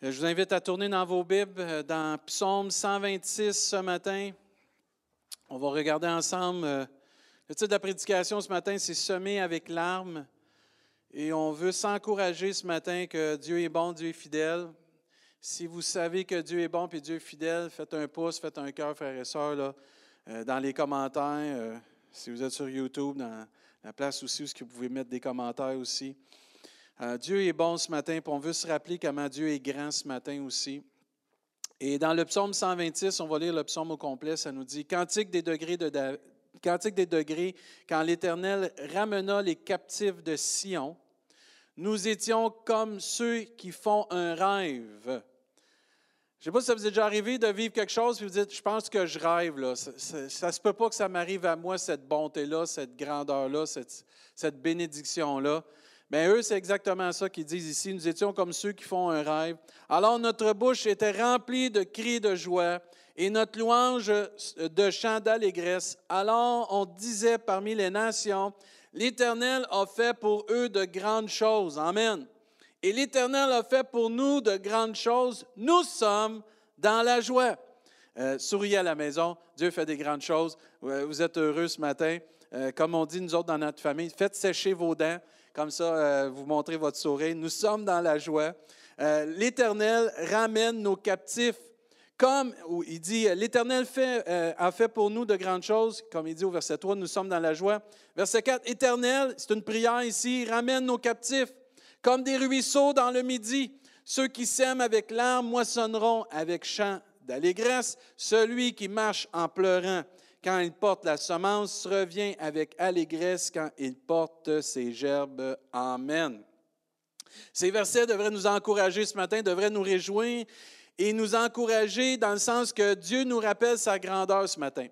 Euh, je vous invite à tourner dans vos Bibles, euh, dans Psaume 126 ce matin. On va regarder ensemble. euh, Le titre de la prédication ce matin, c'est Semer avec l'arme. Et on veut s'encourager ce matin que Dieu est bon, Dieu est fidèle. Si vous savez que Dieu est bon et Dieu est fidèle, faites un pouce, faites un cœur, frères et sœurs, dans les commentaires. si vous êtes sur YouTube, dans la place aussi où vous pouvez mettre des commentaires aussi. Euh, Dieu est bon ce matin, puis on veut se rappeler comment Dieu est grand ce matin aussi. Et dans le psaume 126, on va lire le psaume au complet, ça nous dit Cantique des degrés de des degrés, quand l'Éternel ramena les captifs de Sion, nous étions comme ceux qui font un rêve. Je ne sais pas si ça vous est déjà arrivé de vivre quelque chose, puis vous dites, je pense que je rêve. Là. Ça ne se peut pas que ça m'arrive à moi, cette bonté-là, cette grandeur-là, cette bénédiction-là. Mais eux, c'est exactement ça qu'ils disent ici. Nous étions comme ceux qui font un rêve. Alors notre bouche était remplie de cris de joie et notre louange de chants d'allégresse. Alors on disait parmi les nations, l'Éternel a fait pour eux de grandes choses. Amen. Et l'Éternel a fait pour nous de grandes choses. Nous sommes dans la joie. Euh, souriez à la maison. Dieu fait des grandes choses. Euh, Vous êtes heureux ce matin. Euh, comme on dit, nous autres, dans notre famille, faites sécher vos dents. Comme ça, euh, vous montrez votre sourire. Nous sommes dans la joie. Euh, L'Éternel ramène nos captifs. Comme il dit, l'Éternel euh, a fait pour nous de grandes choses, comme il dit au verset 3, nous sommes dans la joie. Verset 4, Éternel, c'est une prière ici, ramène nos captifs comme des ruisseaux dans le midi. Ceux qui sèment avec larmes moissonneront avec chant d'allégresse. Celui qui marche en pleurant quand il porte la semence revient avec allégresse quand il porte ses gerbes. Amen. Ces versets devraient nous encourager ce matin, devraient nous réjouir et nous encourager dans le sens que Dieu nous rappelle sa grandeur ce matin.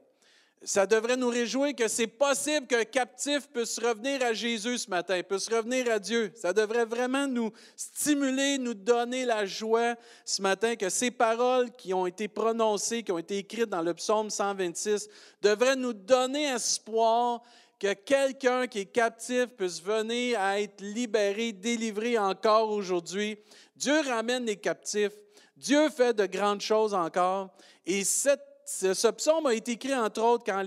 Ça devrait nous réjouir que c'est possible qu'un captif puisse revenir à Jésus ce matin, puisse revenir à Dieu. Ça devrait vraiment nous stimuler, nous donner la joie ce matin que ces paroles qui ont été prononcées, qui ont été écrites dans le psaume 126, devraient nous donner espoir que quelqu'un qui est captif puisse venir à être libéré, délivré encore aujourd'hui. Dieu ramène les captifs. Dieu fait de grandes choses encore. Et cette ce, psaume a été écrit, entre autres, quand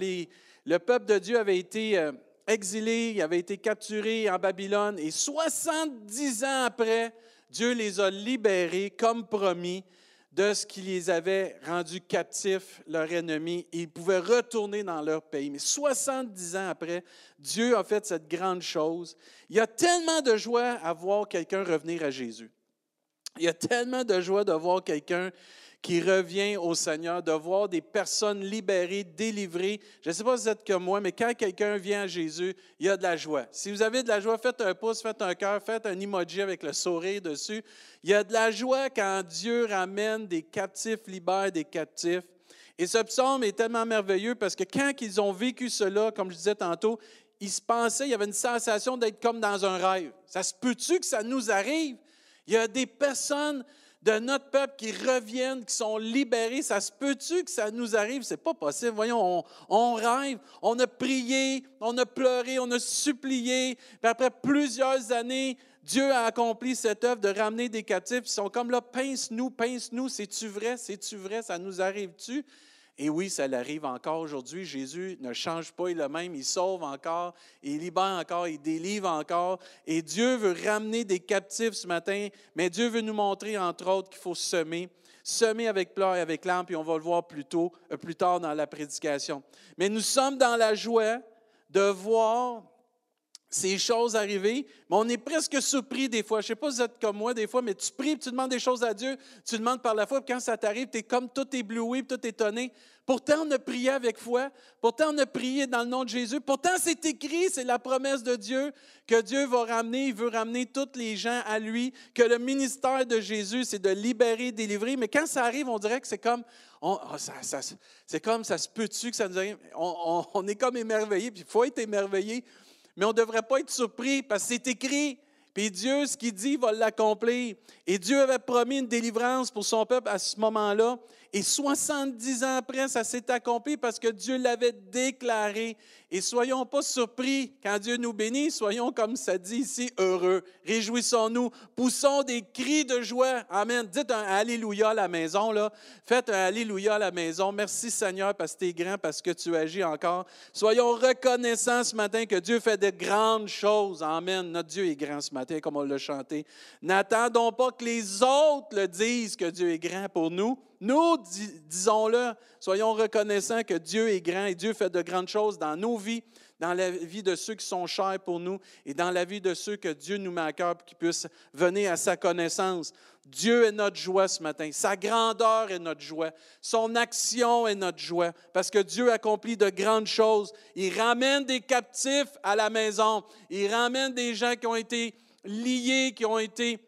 le peuple de Dieu avait été euh, exilé, il avait été capturé en Babylone. Et 70 ans après, Dieu les a libérés, comme promis, de ce qui les avait rendus captifs, leur ennemi. Et ils pouvaient retourner dans leur pays. Mais 70 ans après, Dieu a fait cette grande chose. Il y a tellement de joie à voir quelqu'un revenir à Jésus. Il y a tellement de joie de voir quelqu'un qui revient au Seigneur, de voir des personnes libérées, délivrées. Je ne sais pas si vous êtes comme moi, mais quand quelqu'un vient à Jésus, il y a de la joie. Si vous avez de la joie, faites un pouce, faites un cœur, faites un emoji avec le sourire dessus. Il y a de la joie quand Dieu ramène des captifs, libère des captifs. Et ce psaume est tellement merveilleux parce que quand ils ont vécu cela, comme je disais tantôt, ils se pensaient, il y avait une sensation d'être comme dans un rêve. Ça se peut-tu que ça nous arrive? Il y a des personnes de notre peuple qui reviennent, qui sont libérés. Ça se peut-tu que ça nous arrive? C'est pas possible. Voyons, on, rêve, on a prié, on a pleuré, on a supplié. Puis après plusieurs années, Dieu a accompli cette œuvre de ramener des captifs. Ils sont comme là, pince-nous, pince-nous. C'est-tu vrai? C'est-tu vrai? Ça nous arrive-tu? Et oui, ça l'arrive encore aujourd'hui. Jésus ne change pas, il est le même, il sauve encore, il libère encore, il délivre encore. Et Dieu veut ramener des captifs ce matin, mais Dieu veut nous montrer, entre autres, qu'il faut semer. Semer avec pleurs et avec larmes, puis on va le voir plus, tôt, euh, plus tard dans la prédication. Mais nous sommes dans la joie de voir ces choses arriver, mais on est presque surpris des fois. Je ne sais pas si vous êtes comme moi des fois, mais tu pries, tu demandes des choses à Dieu, tu demandes par la foi, puis quand ça t'arrive, tu es comme tout ébloui, tout étonné. Pourtant, on a prié avec foi, pourtant, on a prié dans le nom de Jésus, pourtant, c'est écrit, c'est la promesse de Dieu que Dieu va ramener, il veut ramener tous les gens à lui, que le ministère de Jésus, c'est de libérer, délivrer, mais quand ça arrive, on dirait que c'est comme, ah, ça- ça- c'est comme, ça se peut-tu que ça nous arrive? On, on- on est comme émerveillé, puis il faut être émerveillé. Mais on ne devrait pas être surpris parce que c'est écrit Puis Dieu, ce qu'il dit, va l'accomplir. Et Dieu avait promis une délivrance pour son peuple à ce moment-là. Et 70 ans après, ça s'est accompli parce que Dieu l'avait déclaré. Et soyons pas surpris quand Dieu nous bénit, soyons, comme ça dit ici, heureux. Réjouissons-nous, poussons des cris de joie. Amen. Dites un Alléluia à la maison, là. Faites un Alléluia à la maison. Merci Seigneur parce que tu es grand, parce que tu agis encore. Soyons reconnaissants ce matin que Dieu fait de grandes choses. Amen. Notre Dieu est grand ce matin, comme on l'a chanté. N'attendons pas que les autres le disent que Dieu est grand pour nous. Nous, disons-le, soyons reconnaissants que Dieu est grand et Dieu fait de grandes choses dans nos vies, dans la vie de ceux qui sont chers pour nous et dans la vie de ceux que Dieu nous met à cœur pour qu'ils puissent venir à sa connaissance. Dieu est notre joie ce matin. Sa grandeur est notre joie. Son action est notre joie. Parce que Dieu accomplit de grandes choses. Il ramène des captifs à la maison. Il ramène des gens qui ont été liés, qui ont été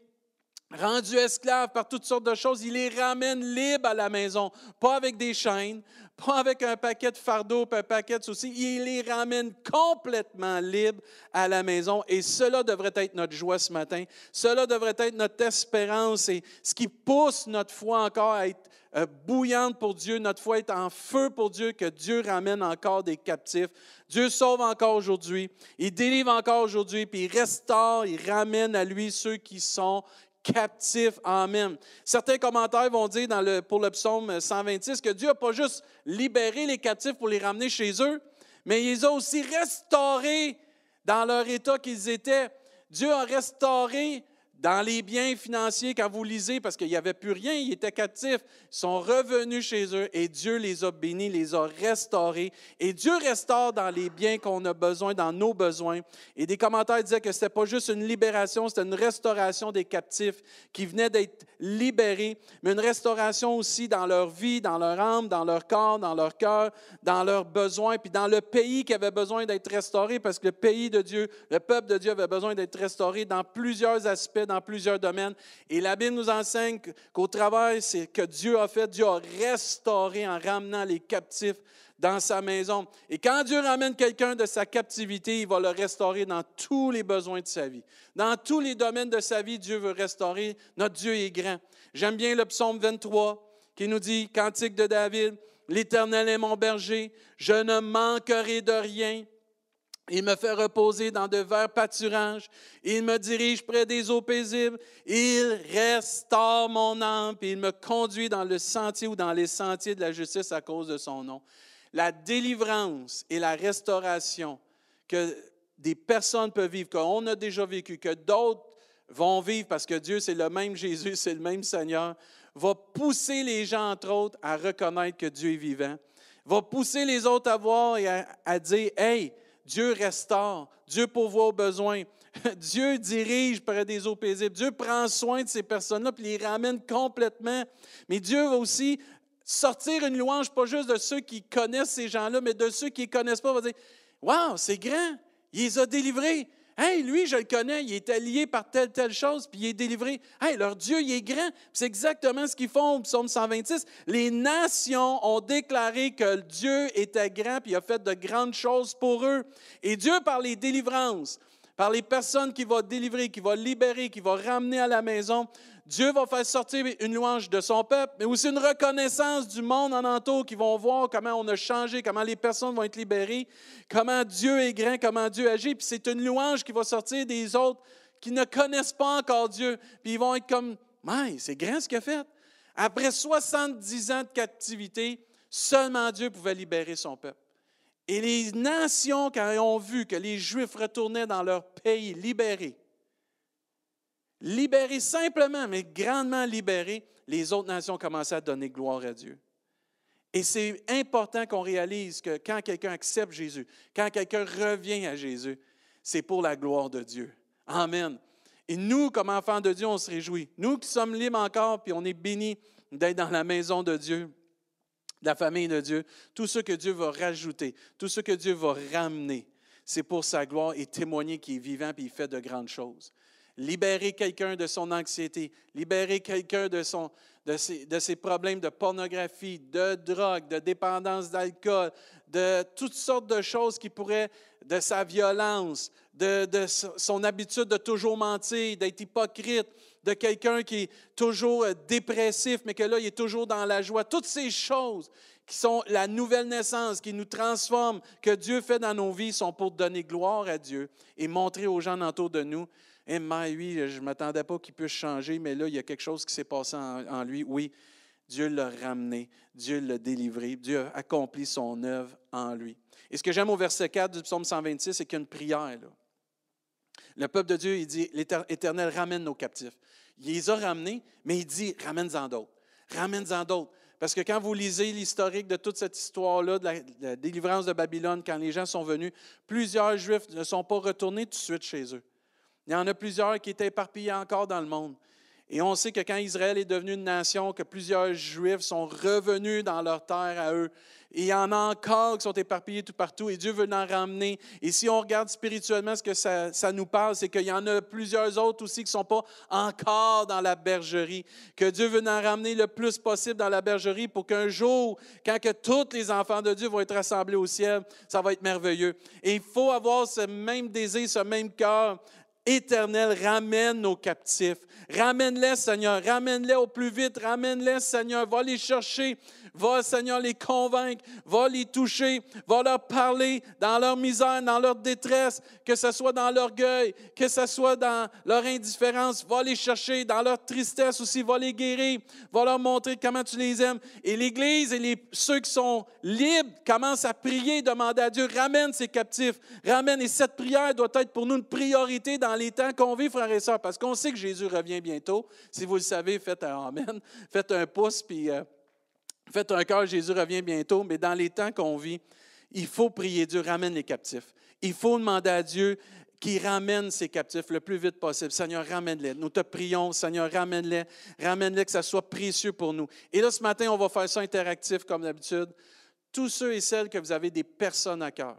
rendus esclaves par toutes sortes de choses, il les ramène libres à la maison, pas avec des chaînes, pas avec un paquet de fardeaux, un paquet de soucis, il les ramène complètement libres à la maison. Et cela devrait être notre joie ce matin. Cela devrait être notre espérance et ce qui pousse notre foi encore à être euh, bouillante pour Dieu, notre foi est en feu pour Dieu, que Dieu ramène encore des captifs. Dieu sauve encore aujourd'hui, il délivre encore aujourd'hui, puis il restaure, il ramène à lui ceux qui sont captifs. Amen. Certains commentaires vont dire dans le, pour le psaume 126 que Dieu n'a pas juste libéré les captifs pour les ramener chez eux, mais il les a aussi restaurés dans leur état qu'ils étaient. Dieu a restauré dans les biens financiers, quand vous lisez, parce qu'il n'y avait plus rien, ils étaient captifs, ils sont revenus chez eux et Dieu les a bénis, les a restaurés. Et Dieu restaure dans les biens qu'on a besoin, dans nos besoins. Et des commentaires disaient que ce n'était pas juste une libération, c'était une restauration des captifs qui venaient d'être libérés, mais une restauration aussi dans leur vie, dans leur âme, dans leur corps, dans leur cœur, dans leurs besoins, puis dans le pays qui avait besoin d'être restauré, parce que le pays de Dieu, le peuple de Dieu avait besoin d'être restauré dans plusieurs aspects dans plusieurs domaines. Et la Bible nous enseigne qu'au travers, c'est que Dieu a fait, Dieu a restauré en ramenant les captifs dans sa maison. Et quand Dieu ramène quelqu'un de sa captivité, il va le restaurer dans tous les besoins de sa vie. Dans tous les domaines de sa vie, Dieu veut restaurer. Notre Dieu est grand. J'aime bien le psaume 23 qui nous dit, Cantique de David, L'Éternel est mon berger, je ne manquerai de rien. Il me fait reposer dans de verts pâturages. Il me dirige près des eaux paisibles. Il restaure mon âme, il me conduit dans le sentier ou dans les sentiers de la justice à cause de son nom. La délivrance et la restauration que des personnes peuvent vivre, qu'on a déjà vécu, que d'autres vont vivre parce que Dieu, c'est le même Jésus, c'est le même Seigneur, va pousser les gens, entre autres, à reconnaître que Dieu est vivant, va pousser les autres à voir et à, à dire, Hey, Dieu restaure, Dieu pourvoit aux besoins, Dieu dirige près des eaux paisibles, Dieu prend soin de ces personnes-là puis les ramène complètement. Mais Dieu va aussi sortir une louange, pas juste de ceux qui connaissent ces gens-là, mais de ceux qui ne connaissent pas, va dire Waouh, c'est grand, il les a délivrés. Hey, lui, je le connais, il est allié par telle, telle chose, puis il est délivré. Hey, leur Dieu, il est grand. C'est exactement ce qu'ils font au psaume 126. Les nations ont déclaré que Dieu était grand, puis il a fait de grandes choses pour eux. Et Dieu, par les délivrances, par les personnes qu'il va délivrer, qu'il va libérer, qu'il va ramener à la maison, Dieu va faire sortir une louange de son peuple, mais aussi une reconnaissance du monde en entour qui vont voir comment on a changé, comment les personnes vont être libérées, comment Dieu est grand, comment Dieu agit. Puis c'est une louange qui va sortir des autres qui ne connaissent pas encore Dieu. Puis ils vont être comme, mais c'est grand ce qu'il a fait. Après 70 ans de captivité, seulement Dieu pouvait libérer son peuple. Et les nations, quand elles ont vu que les Juifs retournaient dans leur pays libérés, libérés simplement, mais grandement libérés, les autres nations commençaient à donner gloire à Dieu. Et c'est important qu'on réalise que quand quelqu'un accepte Jésus, quand quelqu'un revient à Jésus, c'est pour la gloire de Dieu. Amen. Et nous, comme enfants de Dieu, on se réjouit. Nous qui sommes libres encore, puis on est bénis d'être dans la maison de Dieu, la famille de Dieu, tout ce que Dieu va rajouter, tout ce que Dieu va ramener, c'est pour sa gloire et témoigner qu'il est vivant et il fait de grandes choses. Libérer quelqu'un de son anxiété, libérer quelqu'un de son, de ses, de ses problèmes de pornographie, de drogue, de dépendance d'alcool, de toutes sortes de choses qui pourraient, de sa violence, de, de son habitude de toujours mentir, d'être hypocrite, de quelqu'un qui est toujours euh, dépressif, mais que là, il est toujours dans la joie. Toutes ces choses qui sont la nouvelle naissance, qui nous transforment, que Dieu fait dans nos vies, sont pour donner gloire à Dieu et montrer aux gens autour de nous, eh, mais oui, je ne m'attendais pas qu'il puisse changer, mais là, il y a quelque chose qui s'est passé en, lui. Oui, Dieu l'a ramené, Dieu l'a délivré, Dieu a accompli son œuvre en lui. Et ce que j'aime au verset 4 du psaume 126, c'est qu'il y a une prière. Là. Le peuple de Dieu, il dit, l'Éternel ramène nos captifs. Il les a ramenés, mais il dit, ramène-en d'autres. Ramène-en d'autres. Parce que quand vous lisez l'historique de toute cette histoire-là, de, la, délivrance de Babylone, quand les gens sont venus, plusieurs Juifs ne sont pas retournés tout de suite chez eux. Il y en a plusieurs qui étaient éparpillés encore dans le monde. Et on sait que quand Israël est devenu une nation, que plusieurs Juifs sont revenus dans leur terre à eux. Et il y en a encore qui sont éparpillés tout partout et Dieu veut en ramener. Et si on regarde spirituellement ce que ça, nous parle, c'est qu'il y en a plusieurs autres aussi qui ne sont pas encore dans la bergerie. Que Dieu veut en ramener le plus possible dans la bergerie pour qu'un jour, quand que tous les enfants de Dieu vont être rassemblés au ciel, ça va être merveilleux. Et il faut avoir ce même désir, ce même cœur éternel, ramène nos captifs. Ramène-les, Seigneur. Ramène-les au plus vite. Ramène-les, Seigneur. Va les chercher. Va, Seigneur, les convaincre. Va les toucher. Va leur parler dans leur misère, dans leur détresse, que ce soit dans l'orgueil, que ce soit dans leur indifférence. Va les chercher dans leur tristesse aussi. Va les guérir. Va leur montrer comment tu les aimes. Et l'Église et les, ceux qui sont libres commencent à prier, demander à Dieu, ramène ces captifs. Ramène. Et cette prière doit être pour nous une priorité dans les temps qu'on vit, frères et sœurs, parce qu'on sait que Jésus revient bientôt. Si vous le savez, faites un Amen, faites un pouce, puis euh, faites un cœur, Jésus revient bientôt. Mais dans les temps qu'on vit, il faut prier Dieu, ramène les captifs. Il faut demander à Dieu qu'il ramène ces captifs le plus vite possible. Seigneur, ramène-les. Nous te prions, Seigneur, ramène-les. Ramène-les, que ça soit précieux pour nous. Et là, ce matin, on va faire ça interactif comme d'habitude. Tous ceux et celles que vous avez des personnes à cœur,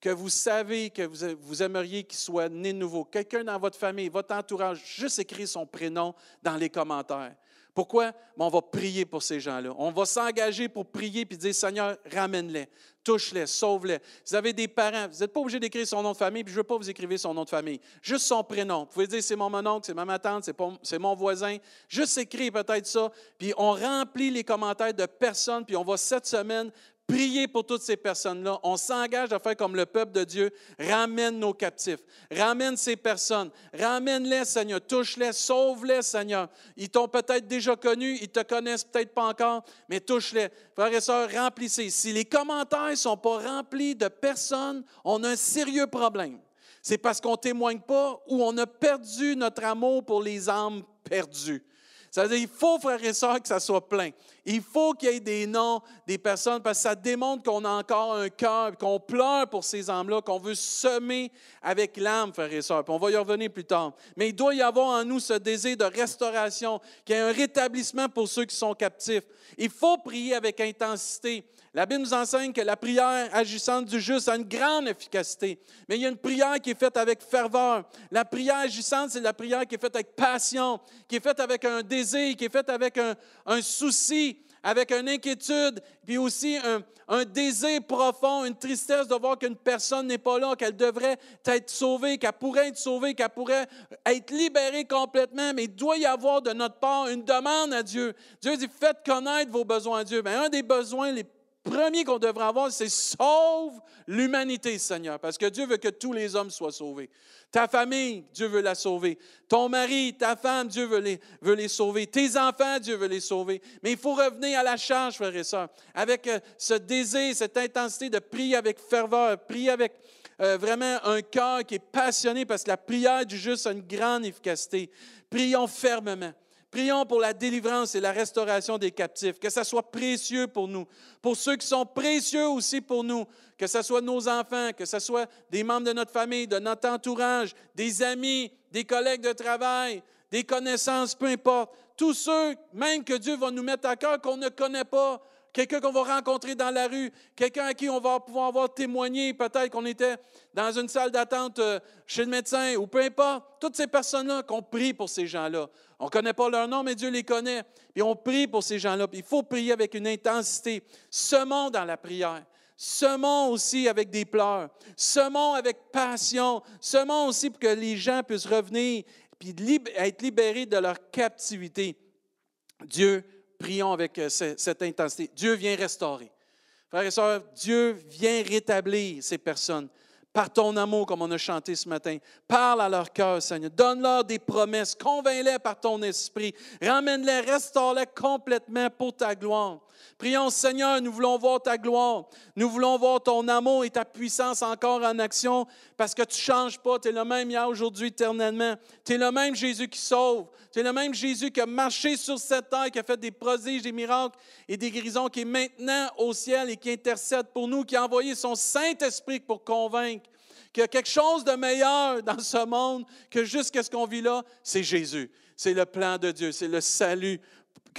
que vous savez que vous, aimeriez qu'il soit né nouveau, quelqu'un dans votre famille, votre entourage, juste écrire son prénom dans les commentaires. Pourquoi? on va prier pour ces gens-là. On va s'engager pour prier puis dire Seigneur, ramène-les, touche-les, sauve-les. Vous avez des parents, vous n'êtes pas obligé d'écrire son nom de famille, puis je ne veux pas vous écrire son nom de famille. Juste son prénom. Vous pouvez dire c'est mon oncle, c'est ma tante, c'est mon voisin. Juste écrire peut-être ça. Puis on remplit les commentaires de personnes, puis on va cette semaine prier pour toutes ces personnes-là. On s'engage à faire comme le peuple de Dieu. Ramène nos captifs. Ramène ces personnes. Ramène-les, Seigneur. Touche-les. Sauve-les, Seigneur. Ils t'ont peut-être déjà connu. Ils te connaissent peut-être pas encore, mais touche-les. Frères et sœurs, remplissez. Si les commentaires ne sont pas remplis de personnes, on a un sérieux problème. C'est parce qu'on ne témoigne pas ou on a perdu notre amour pour les âmes perdues. Ça veut dire qu'il faut, frères et sœurs, que ça soit plein. Il faut qu'il y ait des noms des personnes parce que ça démontre qu'on a encore un cœur, qu'on pleure pour ces âmes-là, qu'on veut semer avec l'âme, frères et sœurs. Puis on va y revenir plus tard. Mais il doit y avoir en nous ce désir de restauration, qu'il y ait un rétablissement pour ceux qui sont captifs. Il faut prier avec intensité. La Bible nous enseigne que la prière agissante du juste a une grande efficacité. Mais il y a une prière qui est faite avec ferveur. La prière agissante, c'est la prière qui est faite avec passion, qui est faite avec un désir, qui est faite avec un, souci, avec une inquiétude, puis aussi un, un, désir profond, une tristesse de voir qu'une personne n'est pas là, qu'elle devrait être sauvée, qu'elle pourrait être sauvée, qu'elle pourrait être libérée complètement, mais il doit y avoir de notre part une demande à Dieu. Dieu dit, faites connaître vos besoins à Dieu. Bien, un des besoins les premier qu'on devrait avoir, c'est sauve l'humanité, Seigneur, parce que Dieu veut que tous les hommes soient sauvés. Ta famille, Dieu veut la sauver. Ton mari, ta femme, Dieu veut les, veut les sauver. Tes enfants, Dieu veut les sauver. Mais il faut revenir à la charge, frères et sœurs, avec euh, ce désir, cette intensité de prier avec ferveur, prier avec euh, vraiment un cœur qui est passionné, parce que la prière du juste a une grande efficacité. Prions fermement. Prions pour la délivrance et la restauration des captifs, que ça soit précieux pour nous, pour ceux qui sont précieux aussi pour nous, que ce soit nos enfants, que ce soit des membres de notre famille, de notre entourage, des amis, des collègues de travail, des connaissances, peu importe. Tous ceux, même que Dieu va nous mettre à cœur, qu'on ne connaît pas, quelqu'un qu'on va rencontrer dans la rue, quelqu'un à qui on va pouvoir avoir témoigné, peut-être qu'on était dans une salle d'attente euh, chez le médecin ou peu importe. Toutes ces personnes-là qu'on prie pour ces gens-là. On ne connaît pas leur nom, mais Dieu les connaît. Et on prie pour ces gens-là. Il faut prier avec une intensité. Semons dans la prière. Semons aussi avec des pleurs. Semons avec passion. Semons aussi pour que les gens puissent revenir et être libérés de leur captivité. Dieu prions avec euh, cette intensité. Dieu vient restaurer. Frères et sœurs, Dieu vient rétablir ces personnes par ton amour, comme on a chanté ce matin. Parle à leur cœur, Seigneur. Donne-leur des promesses. Convainc-les par ton esprit. Ramène-les, restaure-les complètement pour ta gloire. Prions, Seigneur, nous voulons voir ta gloire. Nous voulons voir ton amour et ta puissance encore en action parce que tu ne changes pas. Tu es le même hier, aujourd'hui, éternellement. Tu es le même Jésus qui sauve. Tu es le même Jésus qui a marché sur cette terre, qui a fait des prodiges, des miracles et des guérisons, qui est maintenant au ciel et qui intercède pour nous, qui a envoyé son Saint-Esprit pour convaincre qu'il y a quelque chose de meilleur dans ce monde que juste ce qu'on vit là, c'est Jésus. C'est le plan de Dieu, c'est le salut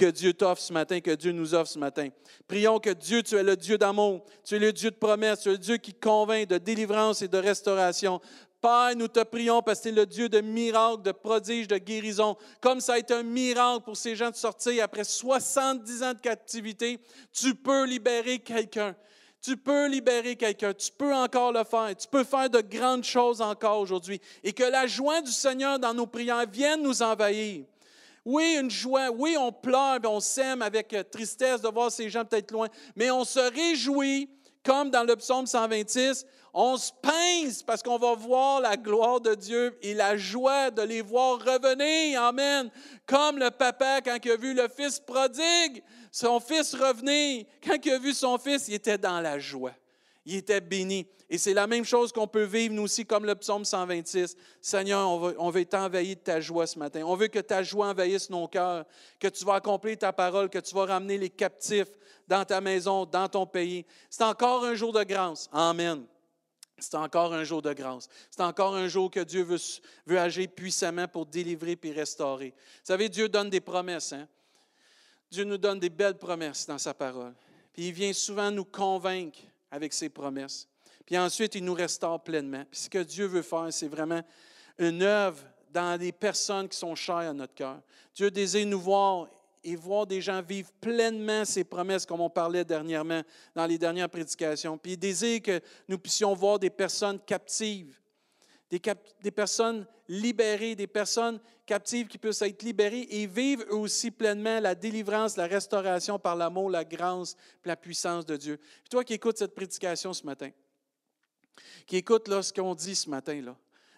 que Dieu t'offre ce matin, que Dieu nous offre ce matin. Prions que Dieu, tu es le Dieu d'amour, tu es le Dieu de promesse, tu es le Dieu qui convainc de délivrance et de restauration. Père, nous te prions parce que tu es le Dieu de miracles, de prodiges, de guérison. Comme ça a été un miracle pour ces gens de sortir après 70 ans de captivité, tu peux libérer quelqu'un. Tu peux libérer quelqu'un, tu peux encore le faire, tu peux faire de grandes choses encore aujourd'hui. Et que la joie du Seigneur dans nos prières vienne nous envahir. Oui, une joie. Oui, on pleure on s'aime avec euh, tristesse de voir ces gens peut-être loin. Mais on se réjouit, comme dans le psaume 126, on se pince parce qu'on va voir la gloire de Dieu et la joie de les voir revenir. Amen. Comme le papa, quand il a vu le fils prodigue, son fils revenir. Quand il a vu son fils, il était dans la joie. Il était béni. Et c'est la même chose qu'on peut vivre, nous aussi, comme le psaume 126. Seigneur, on veut, on veut de ta joie ce matin. On veut que ta joie envahisse nos cœurs, que tu vas accomplir ta parole, que tu vas ramener les captifs dans ta maison, dans ton pays. C'est encore un jour de grâce. Amen. C'est encore un jour de grâce. C'est encore un jour que Dieu veut, veut agir puissamment pour délivrer puis restaurer. Vous savez, Dieu donne des promesses. Hein? Dieu nous donne des belles promesses dans sa parole. Puis il vient souvent nous convaincre avec ses promesses. Puis ensuite, il nous restaure pleinement. Puis ce que Dieu veut faire, c'est vraiment une œuvre dans des personnes qui sont chères à notre cœur. Dieu désire nous voir et voir des gens vivre pleinement ses promesses, comme on parlait dernièrement dans les dernières prédications. Puis il désire que nous puissions voir des personnes captives, des, personnes libérées, des personnes captives qui puissent être libérées et vivre eux aussi pleinement la délivrance, la restauration par l'amour, la grâce, la puissance de Dieu. Puis toi qui écoutes cette prédication ce matin, qui écoute là, ce qu'on dit ce matin. Là.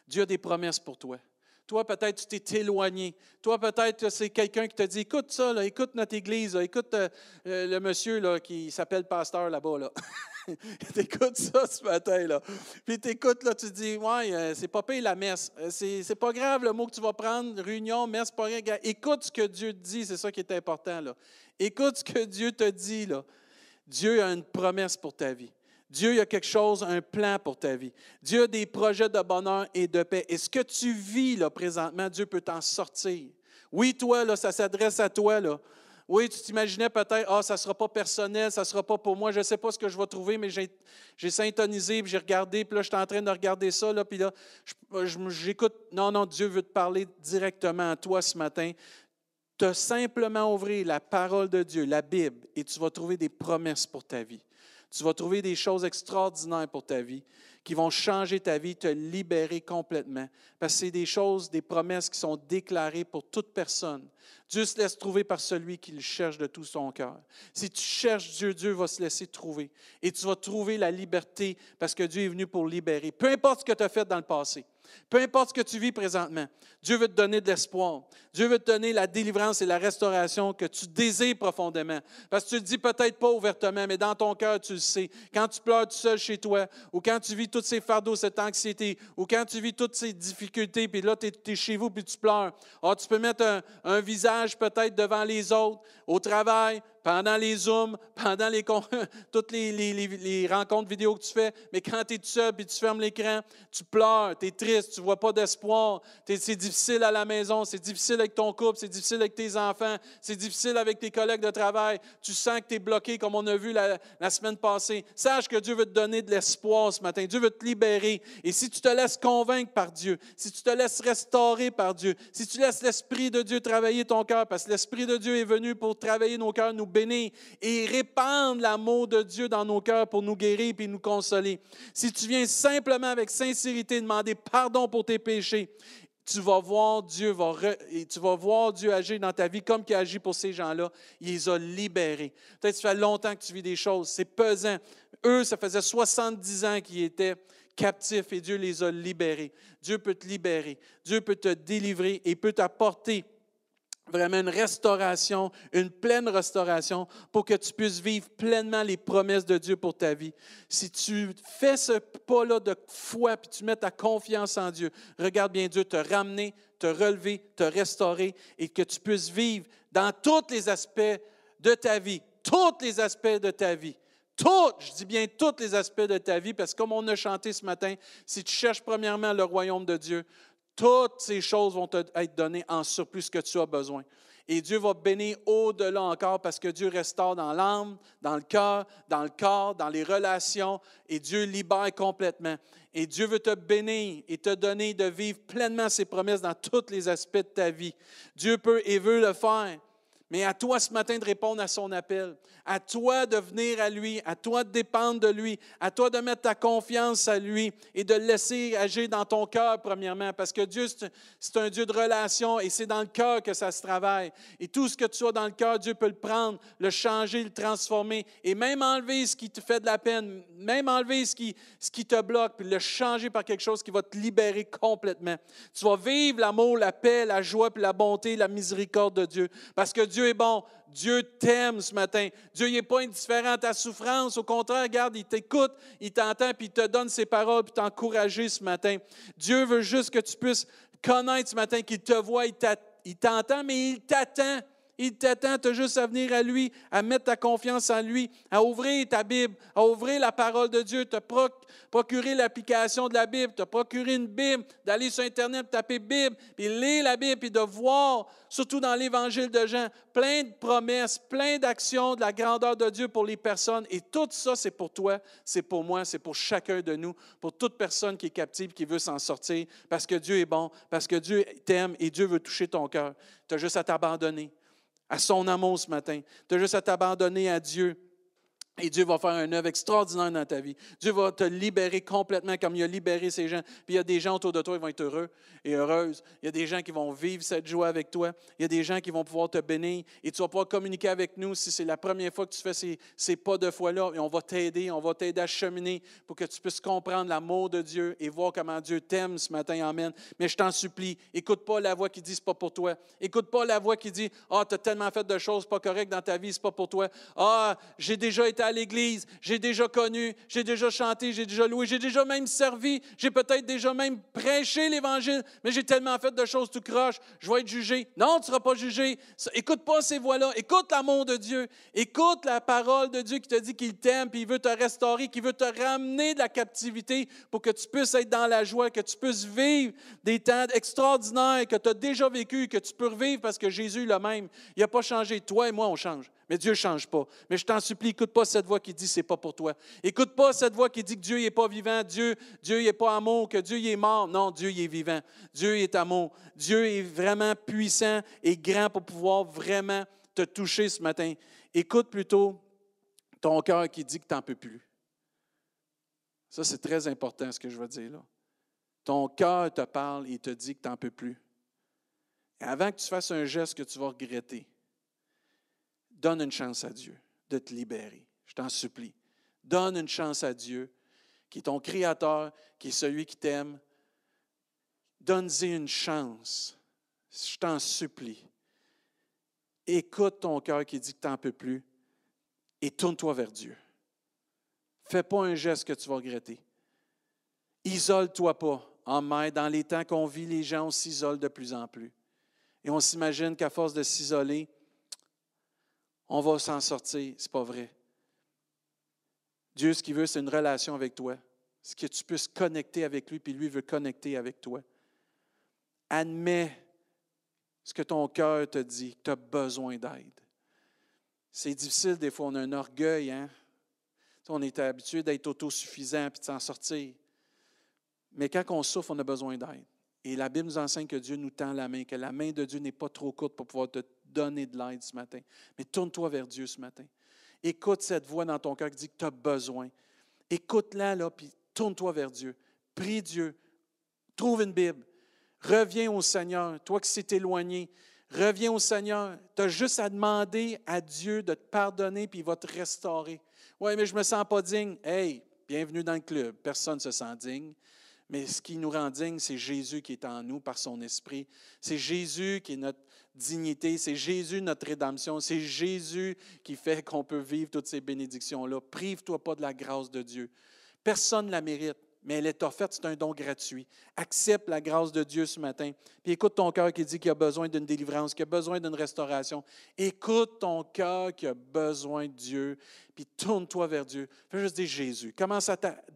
Dieu a des promesses pour toi. Toi, peut-être, tu t'es éloigné. Toi, peut-être, c'est quelqu'un qui te dit Écoute ça, écoute notre église, écoute euh, euh, le monsieur qui s'appelle pasteur là-bas. Là. t'écoutes ça ce matin. Là. Puis t'écoutes, là, tu dis Ouais, euh, c'est pas payé la messe. C'est, c'est pas grave le mot que tu vas prendre, réunion, messe, pas rien. Écoute ce que Dieu te dit, c'est ça qui est important. Là. Écoute ce que Dieu te dit. Là. Dieu a une promesse pour ta vie. Dieu a quelque chose, un plan pour ta vie. Dieu a des projets de bonheur et de paix. Et ce que tu vis là, présentement, Dieu peut t'en sortir. Oui, toi, là, ça s'adresse à toi. Là. Oui, tu t'imaginais peut-être, ah, ça ne sera pas personnel, ça ne sera pas pour moi, je ne sais pas ce que je vais trouver, mais j'ai syntonisé, puis j'ai regardé, puis là, je suis en train de regarder ça, là, puis là, j'écoute. Non, non, Dieu veut te parler directement à toi ce matin. Tu as simplement ouvrir la parole de Dieu, la Bible, et tu vas trouver des promesses pour ta vie. Tu vas trouver des choses extraordinaires pour ta vie qui vont changer ta vie, te libérer complètement. Parce que c'est des choses, des promesses qui sont déclarées pour toute personne. Dieu se laisse trouver par celui qui le cherche de tout son cœur. Si tu cherches Dieu, Dieu va se laisser trouver. Et tu vas trouver la liberté parce que Dieu est venu pour libérer. Peu importe ce que tu as fait dans le passé. Peu importe ce que tu vis présentement, Dieu veut te donner de l'espoir. Dieu veut te donner la délivrance et la restauration que tu désires profondément. Parce que tu le dis peut-être pas ouvertement, mais dans ton cœur, tu le sais. Quand tu pleures tout seul chez toi, ou quand tu vis tous ces fardeaux, cette anxiété, ou quand tu vis toutes ces difficultés, puis là, tu es, chez vous, puis tu pleures. Ah, tu peux mettre un, un peut-être devant les autres, au travail, pendant les Zooms, pendant les, toutes les, rencontres vidéo que tu fais, mais quand tu es tout seul et tu fermes l'écran, tu pleures, tu es triste, tu ne vois pas d'espoir, c'est difficile à la maison, c'est difficile avec ton couple, c'est difficile avec tes enfants, c'est difficile avec tes collègues de travail, tu sens que tu es bloqué comme on a vu la, la semaine passée. Sache que Dieu veut te donner de l'espoir ce matin, Dieu veut te libérer. Et si tu te laisses convaincre par Dieu, si tu te laisses restaurer par Dieu, si tu laisses l'Esprit de Dieu travailler ton cœur, parce que l'Esprit de Dieu est venu pour travailler nos cœurs, nous bénir et répandre l'amour de Dieu dans nos cœurs pour nous guérir et nous consoler. Si tu viens simplement avec sincérité demander pardon pour tes péchés, tu vas voir Dieu va tu vas voir Dieu agir dans ta vie comme il a agi pour ces gens-là. Il les a libérés. Peut-être que ça fait longtemps que tu vis des choses, c'est pesant. Eux, ça faisait 70 ans qu'ils étaient captifs et Dieu les a libérés. Dieu peut te libérer. Dieu peut te délivrer et peut t'apporter vraiment une restauration, une pleine restauration pour que tu puisses vivre pleinement les promesses de Dieu pour ta vie. Si tu fais ce pas-là de foi, puis tu mets ta confiance en Dieu, regarde bien Dieu te ramener, te relever, te restaurer et que tu puisses vivre dans tous les aspects de ta vie, tous les aspects de ta vie. Toutes, je dis bien tous les aspects de ta vie, parce que comme on a chanté ce matin, si tu cherches premièrement le royaume de Dieu, toutes ces choses vont te être données en surplus que tu as besoin. Et Dieu va bénir au-delà encore parce que Dieu restaure dans l'âme, dans le cœur, dans le corps, dans les relations et Dieu libère complètement. Et Dieu veut te bénir et te donner de vivre pleinement ses promesses dans tous les aspects de ta vie. Dieu peut et veut le faire. Mais à toi ce matin de répondre à son appel, à toi de venir à lui, à toi de dépendre de lui, à toi de mettre ta confiance à lui et de le laisser agir dans ton cœur premièrement, parce que Dieu, c'est un Dieu de relation et c'est dans le cœur que ça se travaille. Et tout ce que tu as dans le cœur, Dieu peut le prendre, le changer, le transformer et même enlever ce qui te fait de la peine, même enlever ce qui, ce qui te bloque, puis le changer par quelque chose qui va te libérer complètement. Tu vas vivre l'amour, la paix, la joie, puis la bonté, la miséricorde de Dieu, parce que Dieu Dieu est bon. Dieu t'aime ce matin. Dieu n'est pas indifférent à ta souffrance. Au contraire, regarde, il t'écoute, il t'entend, puis il te donne ses paroles, puis t'encourager ce matin. Dieu veut juste que tu puisses connaître ce matin qu'il te voit, il t'entend, mais il t'attend. Il t'attend, juste à venir à lui, à mettre ta confiance en lui, à ouvrir ta Bible, à ouvrir la parole de Dieu, te procurer l'application de la Bible, te procurer une Bible, d'aller sur Internet, taper Bible, puis lire la Bible, puis de voir, surtout dans l'Évangile de Jean, plein de promesses, plein d'actions de la grandeur de Dieu pour les personnes. Et tout ça, c'est pour toi, c'est pour moi, c'est pour chacun de nous, pour toute personne qui est captive, qui veut s'en sortir, parce que Dieu est bon, parce que Dieu t'aime et Dieu veut toucher ton cœur. Tu as juste à t'abandonner à son amour ce matin. Tu as juste à t'abandonner à Dieu. Et Dieu va faire un œuvre extraordinaire dans ta vie. Dieu va te libérer complètement comme il a libéré ces gens. Puis il y a des gens autour de toi qui vont être heureux et heureuses. Il y a des gens qui vont vivre cette joie avec toi. Il y a des gens qui vont pouvoir te bénir. Et tu vas pouvoir communiquer avec nous si c'est la première fois que tu fais ces, ces pas de foi-là. Et on va t'aider, on va t'aider à cheminer pour que tu puisses comprendre l'amour de Dieu et voir comment Dieu t'aime ce matin. Amen. Mais je t'en supplie, écoute pas la voix qui dit c'est pas pour toi. Écoute pas la voix qui dit Ah, oh, tu as tellement fait de choses pas correctes dans ta vie, c'est pas pour toi. Ah, j'ai déjà à l'église, j'ai déjà connu, j'ai déjà chanté, j'ai déjà loué, j'ai déjà même servi, j'ai peut-être déjà même prêché l'Évangile, mais j'ai tellement fait de choses tout croche, je vais être jugé. Non, tu ne seras pas jugé. Écoute pas ces voix-là, écoute l'amour de Dieu, écoute la parole de Dieu qui te dit qu'il t'aime, puis il veut te restaurer, qu'il veut te ramener de la captivité pour que tu puisses être dans la joie, que tu puisses vivre des temps extraordinaires que tu as déjà vécu, que tu peux revivre parce que Jésus le même. Il n'a pas changé. Toi et moi, on change. Mais Dieu ne change pas. Mais je t'en supplie, écoute pas cette voix qui dit c'est pas pour toi. Écoute pas cette voix qui dit que Dieu n'est pas vivant, Dieu, Dieu n'est pas amour, que Dieu est mort. Non, Dieu est vivant. Dieu est amour. Dieu est vraiment puissant et grand pour pouvoir vraiment te toucher ce matin. Écoute plutôt ton cœur qui dit que tu n'en peux plus. Ça, c'est très important ce que je veux dire là. Ton cœur te parle et te dit que tu n'en peux plus. Avant que tu fasses un geste que tu vas regretter, Donne une chance à Dieu de te libérer. Je t'en supplie. Donne une chance à Dieu, qui est ton Créateur, qui est celui qui t'aime. Donne-y une chance. Je t'en supplie. Écoute ton cœur qui dit que tu n'en peux plus et tourne-toi vers Dieu. Fais pas un geste que tu vas regretter. Isole-toi pas. En mai, dans les temps qu'on vit, les gens s'isolent de plus en plus. Et on s'imagine qu'à force de s'isoler, on va s'en sortir. C'est pas vrai. Dieu, ce qu'il veut, c'est une relation avec toi. Ce que tu puisses connecter avec lui, puis lui veut connecter avec toi. Admets ce que ton cœur te dit, que tu as besoin d'aide. C'est difficile, des fois, on a un orgueil, hein? On est habitué d'être autosuffisant et de s'en sortir. Mais quand on souffre, on a besoin d'aide. Et la Bible nous enseigne que Dieu nous tend la main, que la main de Dieu n'est pas trop courte pour pouvoir te donner de l'aide ce matin. Mais tourne-toi vers Dieu ce matin. Écoute cette voix dans ton cœur qui dit que tu as besoin. Écoute-la, là, puis tourne-toi vers Dieu. Prie Dieu. Trouve une Bible. Reviens au Seigneur. Toi qui s'est éloigné, reviens au Seigneur. Tu as juste à demander à Dieu de te pardonner, puis il va te restaurer. Oui, mais je ne me sens pas digne. Hey, bienvenue dans le club. Personne ne se sent digne. Mais ce qui nous rend digne, c'est Jésus qui est en nous par son esprit. C'est Jésus qui est notre dignité. C'est Jésus notre rédemption. C'est Jésus qui fait qu'on peut vivre toutes ces bénédictions-là. Prive-toi pas de la grâce de Dieu. Personne ne la mérite mais elle est offerte, c'est un don gratuit. Accepte la grâce de Dieu ce matin. Puis écoute ton cœur qui dit qu'il a besoin d'une délivrance, qu'il a besoin d'une restauration. Écoute ton cœur qui a besoin de Dieu, puis tourne-toi vers Dieu. Fais juste dire Jésus. Commence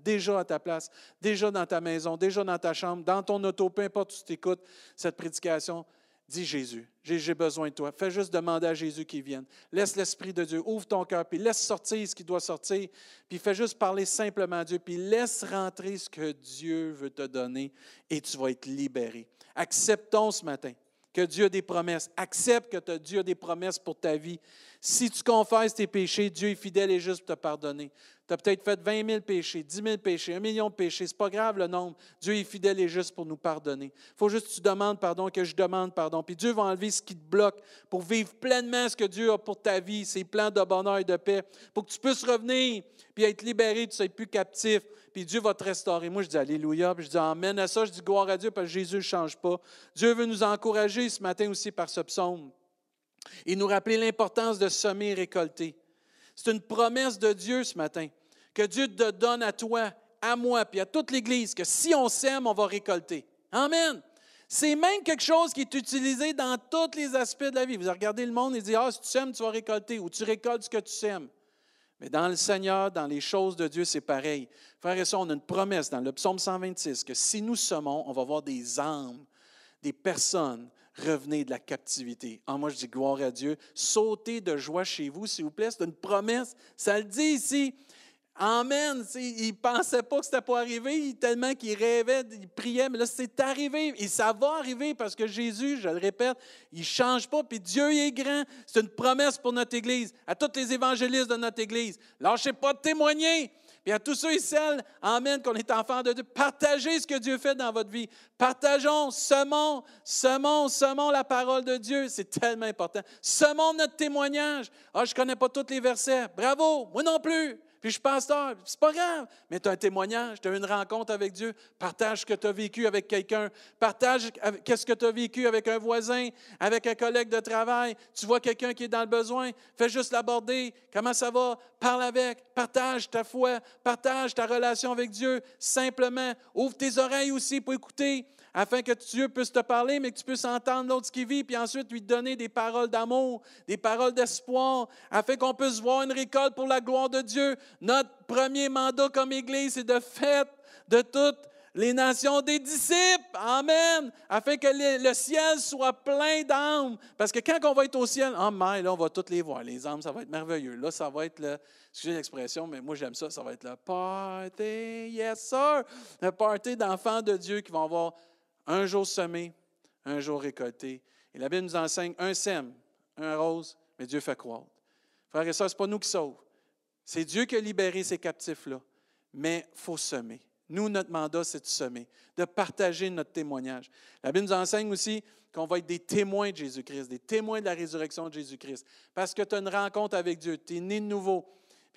déjà à ta place, déjà dans ta maison, déjà dans ta chambre, dans ton auto, peu importe où tu t'écoutes cette prédication. Dis Jésus, j'ai besoin de toi. Fais juste demander à Jésus qu'il vienne. Laisse l'Esprit de Dieu, ouvre ton cœur, puis laisse sortir ce qui doit sortir, puis fais juste parler simplement à Dieu, puis laisse rentrer ce que Dieu veut te donner et tu vas être libéré. Acceptons ce matin que Dieu a des promesses. Accepte que Dieu a des promesses pour ta vie. Si tu confesses tes péchés, Dieu est fidèle et juste pour te pardonner. Tu as peut-être fait 20 000 péchés, 10 000 péchés, un million de péchés. Ce n'est pas grave le nombre. Dieu est fidèle et juste pour nous pardonner. Il faut juste que tu demandes pardon, que je demande pardon. Puis Dieu va enlever ce qui te bloque pour vivre pleinement ce que Dieu a pour ta vie, ses plans de bonheur et de paix, pour que tu puisses revenir puis être libéré, tu ne sois plus captif. Puis Dieu va te restaurer. Moi, je dis Alléluia, puis je dis Amen à ça. Je dis gloire à Dieu parce que Jésus ne change pas. Dieu veut nous encourager ce matin aussi par ce psaume et nous rappeler l'importance de semer et récolter. C'est une promesse de Dieu ce matin que Dieu te donne à toi, à moi, puis à toute l'Église, que si on sème, on va récolter. Amen. C'est même quelque chose qui est utilisé dans tous les aspects de la vie. Vous regardez le monde et dit Ah, si tu sèmes, tu vas récolter, ou tu récoltes ce que tu sèmes. Mais dans le Seigneur, dans les choses de Dieu, c'est pareil. Frères et sœurs, on a une promesse dans le psaume 126 que si nous semons, on va voir des âmes, des personnes revenir de la captivité. Ah, moi, je dis gloire à Dieu. Sautez de joie chez vous, s'il vous plaît. C'est une promesse. Ça le dit ici. Amen. Il ne pensait pas que c'était pas arrivé, tellement qu'il rêvait, il priait, mais là, c'est arrivé. Et ça va arriver parce que Jésus, je le répète, il ne change pas. Puis Dieu est grand. C'est une promesse pour notre Église, à tous les évangélistes de notre Église. Lâchez pas de témoigner. Puis à tous ceux et celles, Amen, qu'on est enfants de Dieu, partagez ce que Dieu fait dans votre vie. Partageons, semons, semons, semons la parole de Dieu. C'est tellement important. Semons notre témoignage. Ah, je ne connais pas tous les versets. Bravo, moi non plus. Puis je suis pasteur, c'est pas grave, mais tu as un témoignage, tu as une rencontre avec Dieu. Partage ce que tu as vécu avec quelqu'un. Partage qu'est-ce que tu as vécu avec un voisin, avec un collègue de travail. Tu vois quelqu'un qui est dans le besoin, fais juste l'aborder. Comment ça va? Parle avec, partage ta foi, partage ta relation avec Dieu. Simplement, ouvre tes oreilles aussi pour écouter afin que Dieu puisse te parler, mais que tu puisses entendre l'autre qui vit, puis ensuite lui donner des paroles d'amour, des paroles d'espoir, afin qu'on puisse voir une récolte pour la gloire de Dieu. Notre premier mandat comme Église, c'est de faire de toutes les nations des disciples. Amen. Afin que le, ciel soit plein d'âmes. Parce que quand on va être au ciel, oh là, on va toutes les voir. Les âmes, ça va être merveilleux. Là, ça va être le, excusez l'expression, mais moi j'aime ça, ça va être le party, yes sir. Le party d'enfants de Dieu qui vont avoir un jour semé, un jour récolté. Et la Bible nous enseigne un sème, un rose, mais Dieu fait croître. Frères et sœurs, ce n'est pas nous qui sauvons. C'est Dieu qui a libéré ces captifs-là. Mais il faut semer. Nous, notre mandat, c'est de semer, de partager notre témoignage. La Bible nous enseigne aussi qu'on va être des témoins de Jésus-Christ, des témoins de la résurrection de Jésus-Christ. Parce que tu as une rencontre avec Dieu, tu es né de nouveau,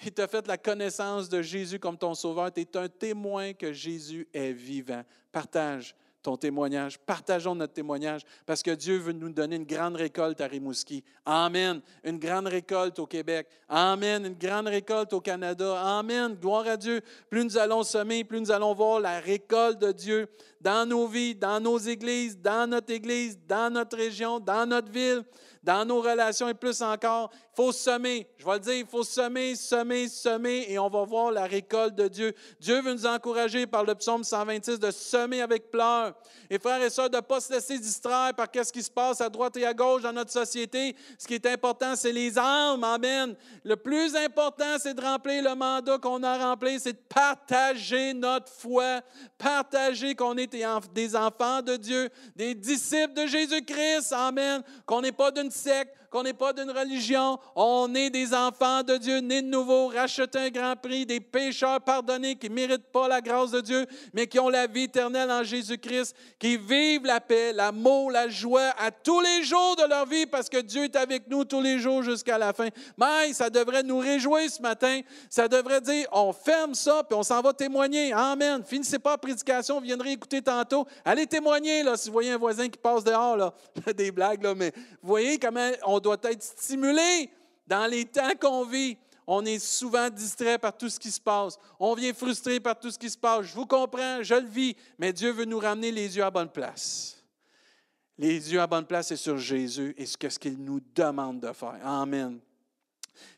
et tu as fait la connaissance de Jésus comme ton sauveur, tu es un témoin que Jésus est vivant. Partage ton témoignage. Partageons notre témoignage parce que Dieu veut nous donner une grande récolte à Rimouski. Amen. Une grande récolte au Québec. Amen. Une grande récolte au Canada. Amen. Gloire à Dieu. Plus nous allons semer, plus nous allons voir la récolte de Dieu dans nos vies, dans nos églises, dans notre église, dans notre région, dans notre ville, dans nos relations et plus encore. Il faut semer. Je vais le dire, il faut semer, semer, semer et on va voir la récolte de Dieu. Dieu veut nous encourager par le psaume 126 de semer avec pleurs. Et frères et sœurs, de ne pas se laisser distraire par ce qui se passe à droite et à gauche dans notre société. Ce qui est important, c'est les âmes. Amen. Le plus important, c'est de remplir le mandat qu'on a rempli, c'est de partager notre foi, partager qu'on est des enfants de Dieu, des disciples de Jésus-Christ. Amen. Qu'on n'est pas d'une sick qu'on n'est pas d'une religion. On est des enfants de Dieu, nés de nouveau, rachetés un grand prix, des pécheurs pardonnés qui ne méritent pas la grâce de Dieu, mais qui ont la vie éternelle en Jésus-Christ, qui vivent la paix, l'amour, la joie à tous les jours de leur vie parce que Dieu est avec nous tous les jours jusqu'à la fin. Mais ça devrait nous réjouir ce matin. Ça devrait dire, on ferme ça, puis on s'en va témoigner. Amen. Finissez pas la prédication, vous viendrez écouter tantôt. Allez témoigner, là, si vous voyez un voisin qui passe dehors, là. des blagues, mais vous voyez comment on doit être stimulé dans les temps qu'on vit. On est souvent distrait par tout ce qui se passe. On vient frustré par tout ce qui se passe. Je vous comprends, je le vis, mais Dieu veut nous ramener les yeux à bonne place. Les yeux à bonne place, c'est sur Jésus et ce qu'il nous demande de faire. Amen.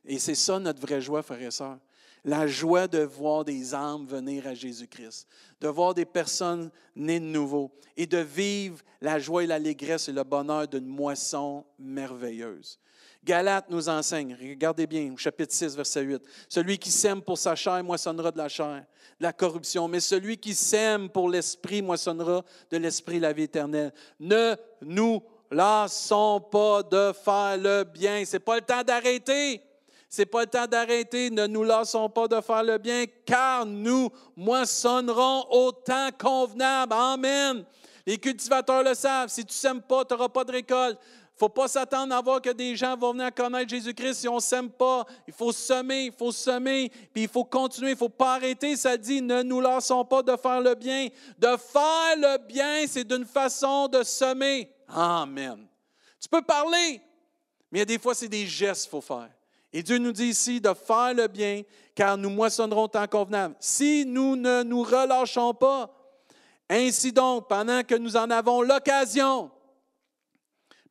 Et c'est ça notre vraie joie, frères et sœurs. La joie de voir des âmes venir à Jésus-Christ, de voir des personnes nées de nouveau et de vivre la joie et l'allégresse et le bonheur d'une moisson merveilleuse. Galate nous enseigne, regardez bien, au chapitre 6, verset 8. Celui qui sème pour sa chair moissonnera de la chair, de la corruption, mais celui qui sème pour l'esprit moissonnera de l'esprit la vie éternelle. Ne nous lassons pas de faire le bien. Ce n'est pas le temps d'arrêter. C'est pas le temps d'arrêter. Ne nous lassons pas de faire le bien, car nous moissonnerons au temps convenable. Amen. Les cultivateurs le savent. Si tu ne sèmes pas, tu n'auras pas de récolte. Il ne faut pas s'attendre à voir que des gens vont venir connaître Jésus-Christ si on ne sème pas. Il faut semer, il faut semer, puis il faut continuer, il ne faut pas arrêter. Ça dit, ne nous lassons pas de faire le bien. De faire le bien, c'est d'une façon de semer. Amen. Tu peux parler, mais il y a des fois, c'est des gestes qu'il faut faire. Et Dieu nous dit ici de faire le bien, car nous moissonnerons tant convenable. Si nous ne nous relâchons pas, ainsi donc, pendant que nous en avons l'occasion,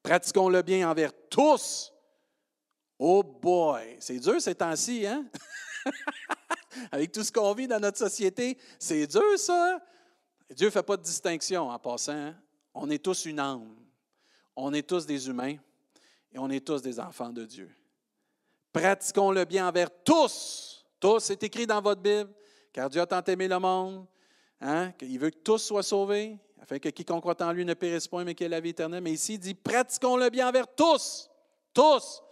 pratiquons le bien envers tous. Oh boy, c'est dur ces temps-ci, hein? Avec tout ce qu'on vit dans notre société, c'est dur ça. Dieu ne fait pas de distinction en passant. Hein? On est tous une âme. On est tous des humains et on est tous des enfants de Dieu. Pratiquons le bien envers tous. Tous, c'est écrit dans votre Bible, car Dieu a tant aimé le monde, hein, qu'il veut que tous soient sauvés, afin que quiconque croit en lui ne périsse point, mais qu'il ait la vie éternelle. Mais ici, il dit, pratiquons le bien envers tous. Tous.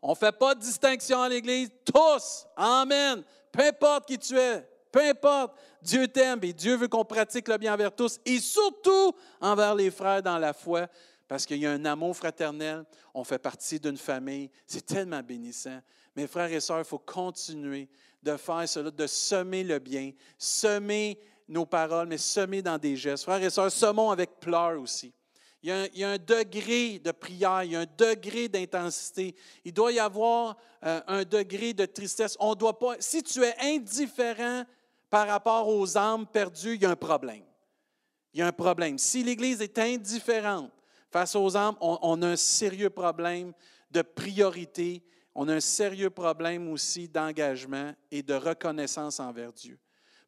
On ne fait pas de distinction à l'Église. Tous. Amen. Peu importe qui tu es, peu importe, Dieu t'aime et Dieu veut qu'on pratique le bien envers tous et surtout envers les frères dans la foi parce qu'il y a un amour fraternel, on fait partie d'une famille, c'est tellement bénissant. Mes frères et sœurs, il faut continuer de faire cela, de semer le bien, semer nos paroles, mais semer dans des gestes. Frères et sœurs, semons avec pleurs aussi. Il y, a un, degré de prière, il y a un degré d'intensité. Il doit y avoir euh, un degré de tristesse. On doit pas. Si tu es indifférent par rapport aux âmes perdues, il y a un problème. Il y a un problème. Si l'Église est indifférente Face aux âmes, on, a un sérieux problème de priorité, on a un sérieux problème aussi d'engagement et de reconnaissance envers Dieu.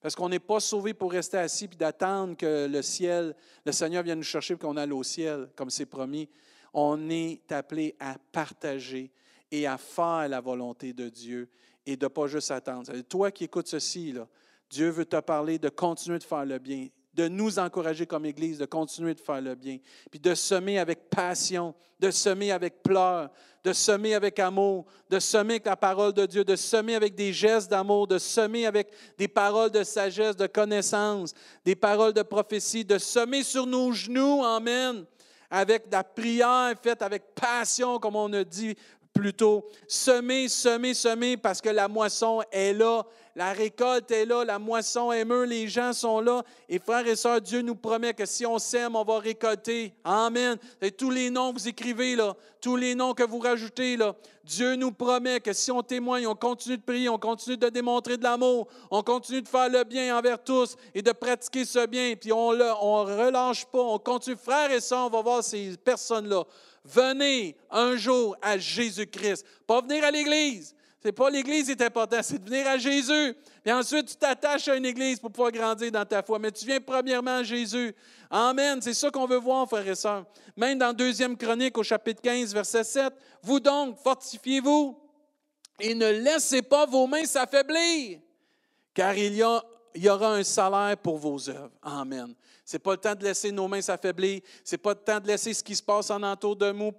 Parce qu'on n'est pas sauvé pour rester assis et d'attendre que le ciel, le Seigneur vienne nous chercher et qu'on aille au ciel, comme c'est promis. On est appelé à partager et à faire la volonté de Dieu et de ne pas juste attendre. Toi qui écoutes ceci, là, Dieu veut te parler de continuer de faire le bien de nous encourager comme Église, de continuer de faire le bien, puis de semer avec passion, de semer avec pleurs, de semer avec amour, de semer avec la parole de Dieu, de semer avec des gestes d'amour, de semer avec des paroles de sagesse, de connaissance, des paroles de prophétie, de semer sur nos genoux, Amen, avec la prière faite avec passion, comme on a dit plutôt. Semer, semer, semer, parce que la moisson est là. La récolte est là, la moisson est mûre, les gens sont là. Et frères et sœurs, Dieu nous promet que si on sème, on va récolter. Amen. Et tous les noms que vous écrivez là, tous les noms que vous rajoutez là, Dieu nous promet que si on témoigne, on continue de prier, on continue de démontrer de l'amour, on continue de faire le bien envers tous et de pratiquer ce bien, puis on ne relâche pas, on continue. Frères et sœurs, on va voir ces personnes-là Venez un jour à Jésus-Christ. Pas venir à l'Église. C'est pas l'Église qui est important, c'est de venir à Jésus. Puis ensuite, tu t'attaches à une Église pour pouvoir grandir dans ta foi. Mais tu viens premièrement à Jésus. Amen. C'est ça qu'on veut voir, frères et sœurs. Même dans 2 Chronique, au chapitre 15, verset 7. Vous donc, fortifiez-vous et ne laissez pas vos mains s'affaiblir, car il y, il y aura un salaire pour vos œuvres. Amen. C'est pas le temps de laisser nos mains s'affaiblir. C'est pas le temps de laisser ce qui se passe en entour de nous,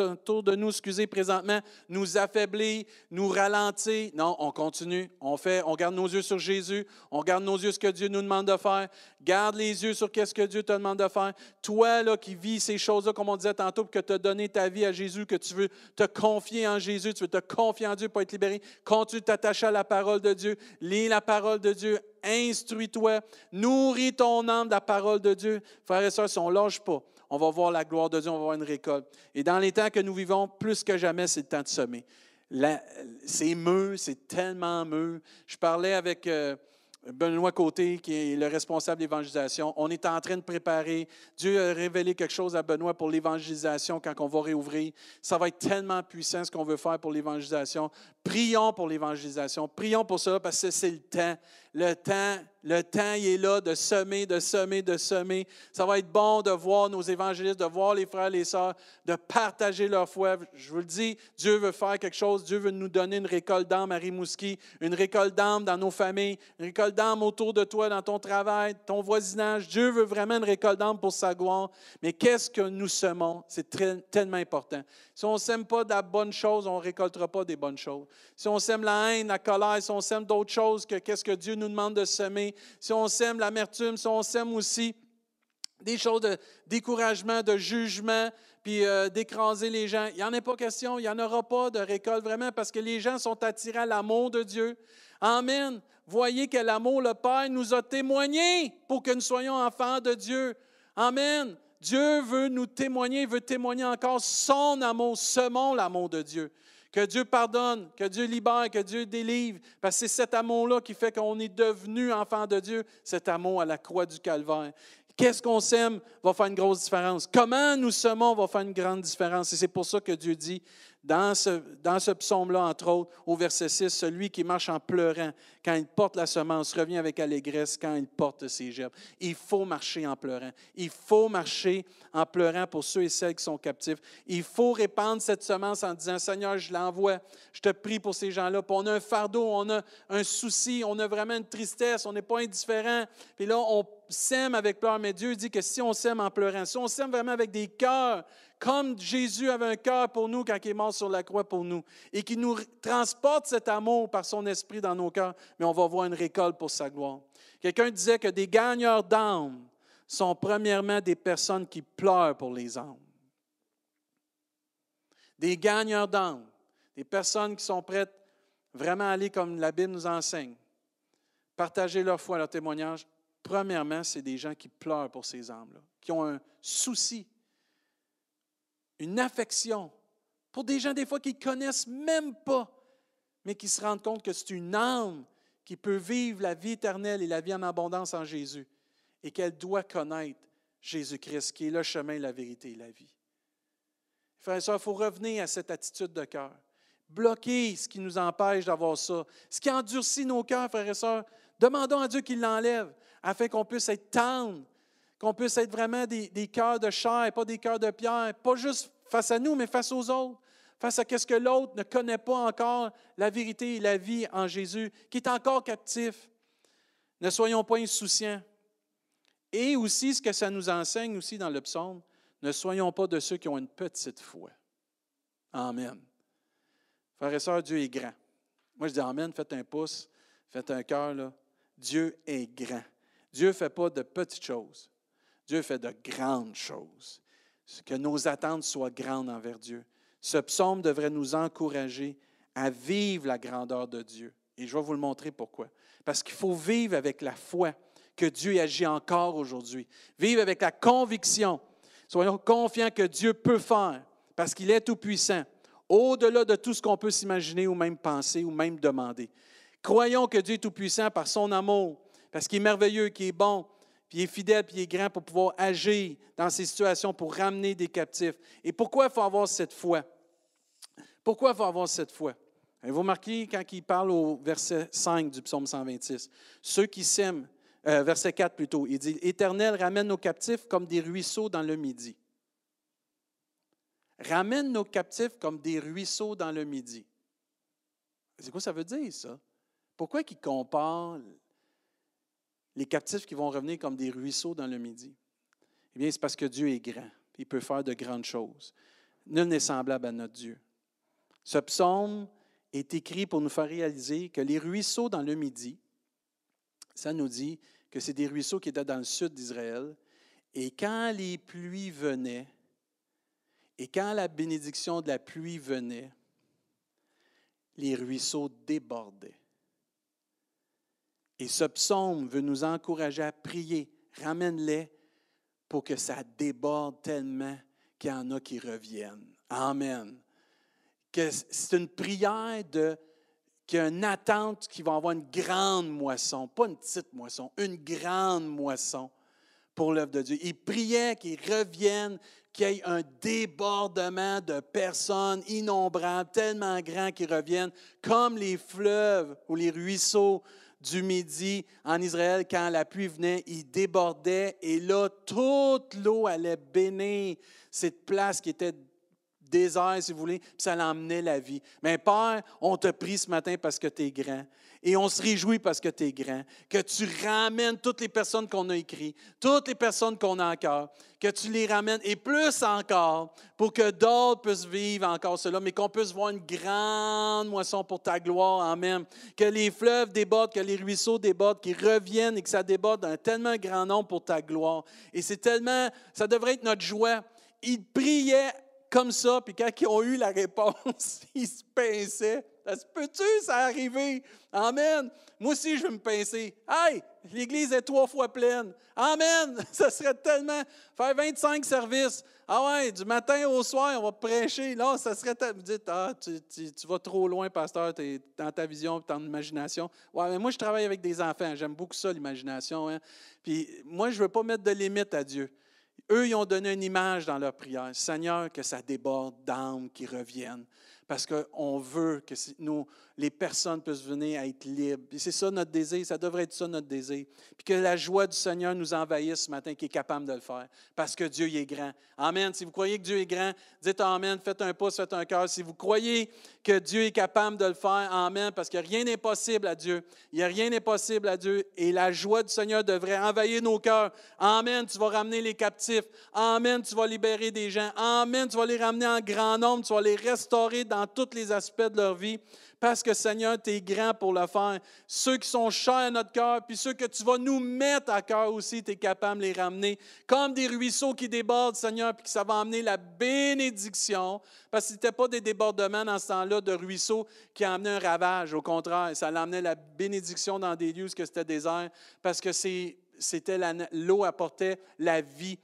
autour de nous, excusez, présentement, nous affaiblir, nous ralentir. Non, on continue. On fait, on garde nos yeux sur Jésus. On garde nos yeux sur ce que Dieu nous demande de faire. Garde les yeux sur ce que Dieu te demande de faire. Toi, là, qui vis ces choses-là, comme on disait tantôt, que tu as donné ta vie à Jésus, que tu veux te confier en Jésus, tu veux te confier en Dieu pour être libéré, continue de t'attacher à la parole de Dieu. Lis la parole de Dieu instruis-toi, nourris ton âme de la parole de Dieu. Frères et sœurs, si on ne lâche pas, on va voir la gloire de Dieu, on va voir une récolte. Et dans les temps que nous vivons, plus que jamais, c'est le temps de semer. C'est mûr, c'est tellement mûr. Je parlais avec euh, Benoît Côté, qui est le responsable de l'évangélisation. On est en train de préparer. Dieu a révélé quelque chose à Benoît pour l'évangélisation quand on va réouvrir. Ça va être tellement puissant ce qu'on veut faire pour l'évangélisation. Prions pour l'évangélisation. Prions pour ça parce que c'est le temps. Le temps, le temps, il est là de semer, de semer, de semer. Ça va être bon de voir nos évangélistes, de voir les frères et les sœurs, de partager leur foi. Je vous le dis, Dieu veut faire quelque chose. Dieu veut nous donner une récolte d'âme à Rimouski, une récolte d'âme dans nos familles, une récolte d'âme autour de toi, dans ton travail, ton voisinage. Dieu veut vraiment une récolte d'âme pour sa gloire. Mais qu'est-ce que nous semons? C'est tellement important. Si on ne sème pas de la bonne chose, on ne récoltera pas des bonnes choses. Si on sème la haine, la colère, si on sème d'autres choses que qu'est-ce que Dieu nous demande de semer, si on sème l'amertume, si on sème aussi des choses de découragement, de jugement, puis euh, d'écraser les gens. Il n'y en a pas question, il n'y en aura pas de récolte vraiment parce que les gens sont attirés à l'amour de Dieu. Amen. Voyez que l'amour, le Père, nous a témoigné pour que nous soyons enfants de Dieu. Amen. Dieu veut nous témoigner, veut témoigner encore son amour, semons l'amour de Dieu. Que Dieu pardonne, que Dieu libère, que Dieu délivre. Parce que c'est cet amour-là qui fait qu'on est devenu enfant de Dieu, cet amour à la croix du calvaire. Qu'est-ce qu'on sème va faire une grosse différence. Comment nous semons va faire une grande différence. Et c'est pour ça que Dieu dit, dans ce, psaume-là, entre autres, au verset 6, celui qui marche en pleurant, quand il porte la semence, revient avec allégresse quand il porte ses gerbes. Il faut marcher en pleurant. Il faut marcher en pleurant pour ceux et celles qui sont captifs. Il faut répandre cette semence en disant, Seigneur, je l'envoie, je te prie pour ces gens-là. On a un fardeau, on a un souci, on a vraiment une tristesse, on n'est pas indifférent. Puis là, on sème avec pleurs, mais Dieu dit que si on sème en pleurant, si on sème vraiment avec des cœurs comme Jésus avait un cœur pour nous quand il est mort sur la croix pour nous, et qui nous transporte cet amour par son esprit dans nos cœurs, mais on va voir une récolte pour sa gloire. Quelqu'un disait que des gagneurs d'âme sont premièrement des personnes qui pleurent pour les âmes. Des gagneurs d'âme, des personnes qui sont prêtes vraiment à aller comme la Bible nous enseigne, partager leur foi, leur témoignage. Premièrement, c'est des gens qui pleurent pour ces âmes-là, qui ont un souci une affection pour des gens des fois qui ne connaissent même pas, mais qui se rendent compte que c'est une âme qui peut vivre la vie éternelle et la vie en abondance en Jésus et qu'elle doit connaître Jésus-Christ, qui est le chemin, la vérité et la vie. Frères et sœurs, il faut revenir à cette attitude de cœur. Bloquer ce qui nous empêche d'avoir ça. Ce qui endurcit nos cœurs, frères et sœurs, demandons à Dieu qu'il l'enlève afin qu'on puisse être tendre qu'on puisse être vraiment des, cœurs de chair, pas des cœurs de pierre, pas juste face à nous, mais face aux autres, face à ce que l'autre ne connaît pas encore, la vérité et la vie en Jésus, qui est encore captif. Ne soyons pas insouciants. Et aussi, ce que ça nous enseigne aussi dans le psaume, ne soyons pas de ceux qui ont une petite foi. Amen. Frères et sœurs, Dieu est grand. Moi, je dis Amen, faites un pouce, faites un cœur. Dieu est grand. Dieu ne fait pas de petites choses. Dieu fait de grandes choses. Que nos attentes soient grandes envers Dieu. Ce psaume devrait nous encourager à vivre la grandeur de Dieu. Et je vais vous le montrer pourquoi. Parce qu'il faut vivre avec la foi que Dieu agit encore aujourd'hui. Vivre avec la conviction. Soyons confiants que Dieu peut faire parce qu'il est tout-puissant, au-delà de tout ce qu'on peut s'imaginer ou même penser ou même demander. Croyons que Dieu est tout-puissant par son amour, parce qu'il est merveilleux, qu'il est bon, puis il est fidèle, puis il est grand pour pouvoir agir dans ces situations pour ramener des captifs. Et pourquoi il faut avoir cette foi? Pourquoi il faut avoir cette foi? Vous remarquez quand il parle au verset 5 du psaume 126, ceux qui s'aiment, euh, verset 4 plutôt, il dit, Éternel, ramène nos captifs comme des ruisseaux dans le midi. Ramène nos captifs comme des ruisseaux dans le midi. C'est quoi ça veut dire, ça? Pourquoi il compare les captifs qui vont revenir comme des ruisseaux dans le midi? Eh bien, c'est parce que Dieu est grand. Il peut faire de grandes choses. Nul n'est semblable à notre Dieu. Ce psaume est écrit pour nous faire réaliser que les ruisseaux dans le midi, ça nous dit que c'est des ruisseaux qui étaient dans le sud d'Israël. Et quand les pluies venaient, et quand la bénédiction de la pluie venait, les ruisseaux débordaient. Et ce psaume veut nous encourager à prier. Ramène-les pour que ça déborde tellement qu'il y en a qui reviennent. Amen. C'est une prière de qu'il y a une attente qui va avoir une grande moisson, pas une petite moisson, une grande moisson pour l'œuvre de Dieu. Il priait qu'ils reviennent qu'il y ait un débordement de personnes innombrables, tellement grands qui reviennent, comme les fleuves ou les ruisseaux du Midi en Israël, quand la pluie venait, ils débordaient et là, toute l'eau allait bénir cette place qui était désert, si vous voulez, puis ça l'emmenait la vie. Mais Père, on te prie ce matin parce que tu es grand. Et on se réjouit parce que tu es grand. Que tu ramènes toutes les personnes qu'on a écrites, toutes les personnes qu'on a en cœur, que tu les ramènes, et plus encore, pour que d'autres puissent vivre encore cela, mais qu'on puisse voir une grande moisson pour ta gloire. Amen. Que les fleuves débordent, que les ruisseaux débordent, qu'ils reviennent et que ça déborde d'un tellement grand nombre pour ta gloire. Et c'est tellement, ça devrait être notre joie. Il priait comme ça, puis quand ils ont eu la réponse, ils se pinçaient. Ça se peut-tu, ça arriver? Amen. Moi aussi, je vais me pincer. Hey, l'Église est trois fois pleine. Amen. Ça serait tellement. Faire 25 services. Ah ouais, du matin au soir, on va prêcher. Là, ça serait. Vous dites, ah, tu, tu, vas trop loin, pasteur, tu es dans ta vision, dans ton imagination. Ouais, mais moi, je travaille avec des enfants. J'aime beaucoup ça, l'imagination. Hein. Puis moi, je ne veux pas mettre de limite à Dieu. Eux, ils ont donné une image dans leur prière. Seigneur, que ça déborde d'âmes qui reviennent parce qu'on veut que nous, les personnes puissent venir à être libres. C'est ça notre désir, ça devrait être ça notre désir. Puis que la joie du Seigneur nous envahisse ce matin, qui est capable de le faire, parce que Dieu est grand. Amen. Si vous croyez que Dieu est grand, dites Amen, faites un pouce, faites un cœur. Si vous croyez que Dieu est capable de le faire, Amen, parce que rien n'est possible à Dieu. Il n'y a rien n'est possible à Dieu. Et la joie du Seigneur devrait envahir nos cœurs. Amen, tu vas ramener les captifs. Amen, tu vas libérer des gens. Amen, tu vas les ramener en grand nombre, tu vas les restaurer dans tous les aspects de leur vie parce que Seigneur, tu es grand pour le faire. Ceux qui sont chers à notre cœur, puis ceux que tu vas nous mettre à cœur aussi, tu es capable de les ramener comme des ruisseaux qui débordent, Seigneur, puis que ça va amener la bénédiction. Parce que ce n'était pas des débordements dans ce temps-là de ruisseaux qui amenaient un ravage. Au contraire, ça amenait la bénédiction dans des lieux où c'était désert, parce que c'était l'eau apportait la vie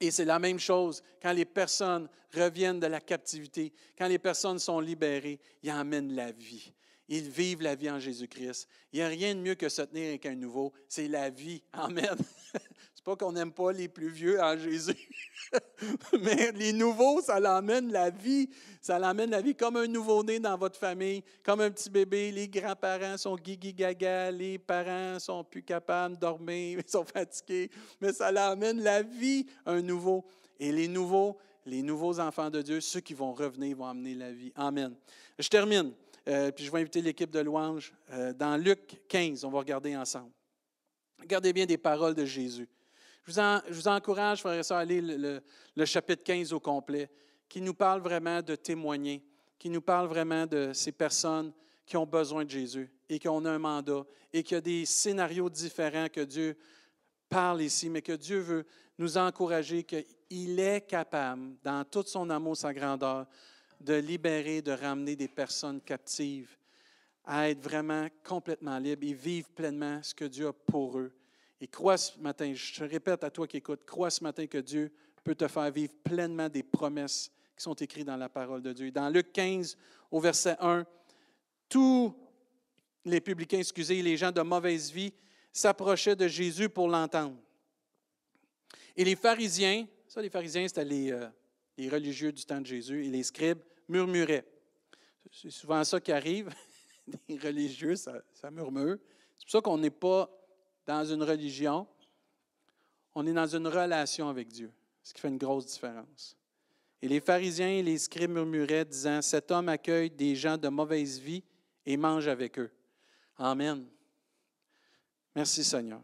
et c'est la même chose quand les personnes reviennent de la captivité, quand les personnes sont libérées, ils emmènent la vie. Ils vivent la vie en Jésus-Christ. Il n'y a rien de mieux que se tenir avec un nouveau. C'est la vie. Amen. C'est pas qu'on n'aime pas les plus vieux en Jésus. Mais les nouveaux, ça l'emmène la vie. Ça l'emmène la vie comme un nouveau-né dans votre famille, comme un petit bébé. Les grands-parents sont guigui-gaga, les parents sont plus capables de dormir, ils sont fatigués. Mais ça l'emmène la vie, un nouveau. Et les nouveaux, les nouveaux enfants de Dieu, ceux qui vont revenir, vont amener la vie. Amen. Je termine. Euh, puis je vais inviter l'équipe de louange. Euh, dans Luc 15, on va regarder ensemble. Regardez bien des paroles de Jésus. Je vous, encourage, frère et soeur, à lire le, chapitre 15 au complet, qui nous parle vraiment de témoigner, qui nous parle vraiment de ces personnes qui ont besoin de Jésus et qui ont un mandat et qu'il y a des scénarios différents que Dieu parle ici, mais que Dieu veut nous encourager qu'il est capable, dans tout son amour, sa grandeur, de libérer, de ramener des personnes captives à être vraiment complètement libres et vivre pleinement ce que Dieu a pour eux. Et crois ce matin, je te répète à toi qui écoutes, crois ce matin que Dieu peut te faire vivre pleinement des promesses qui sont écrites dans la parole de Dieu. Dans Luc 15, au verset 1, tous les publicains, excusez, les gens de mauvaise vie, s'approchaient de Jésus pour l'entendre. Et les pharisiens, ça les pharisiens, c'était les, euh, religieux du temps de Jésus, et les scribes murmuraient. C'est souvent ça qui arrive. Les religieux, ça murmure. C'est pour ça qu'on n'est pas dans une religion, on est dans une relation avec Dieu, ce qui fait une grosse différence. Et les pharisiens et les scribes murmuraient, disant, Cet homme accueille des gens de mauvaise vie et mange avec eux. Amen. Merci Seigneur.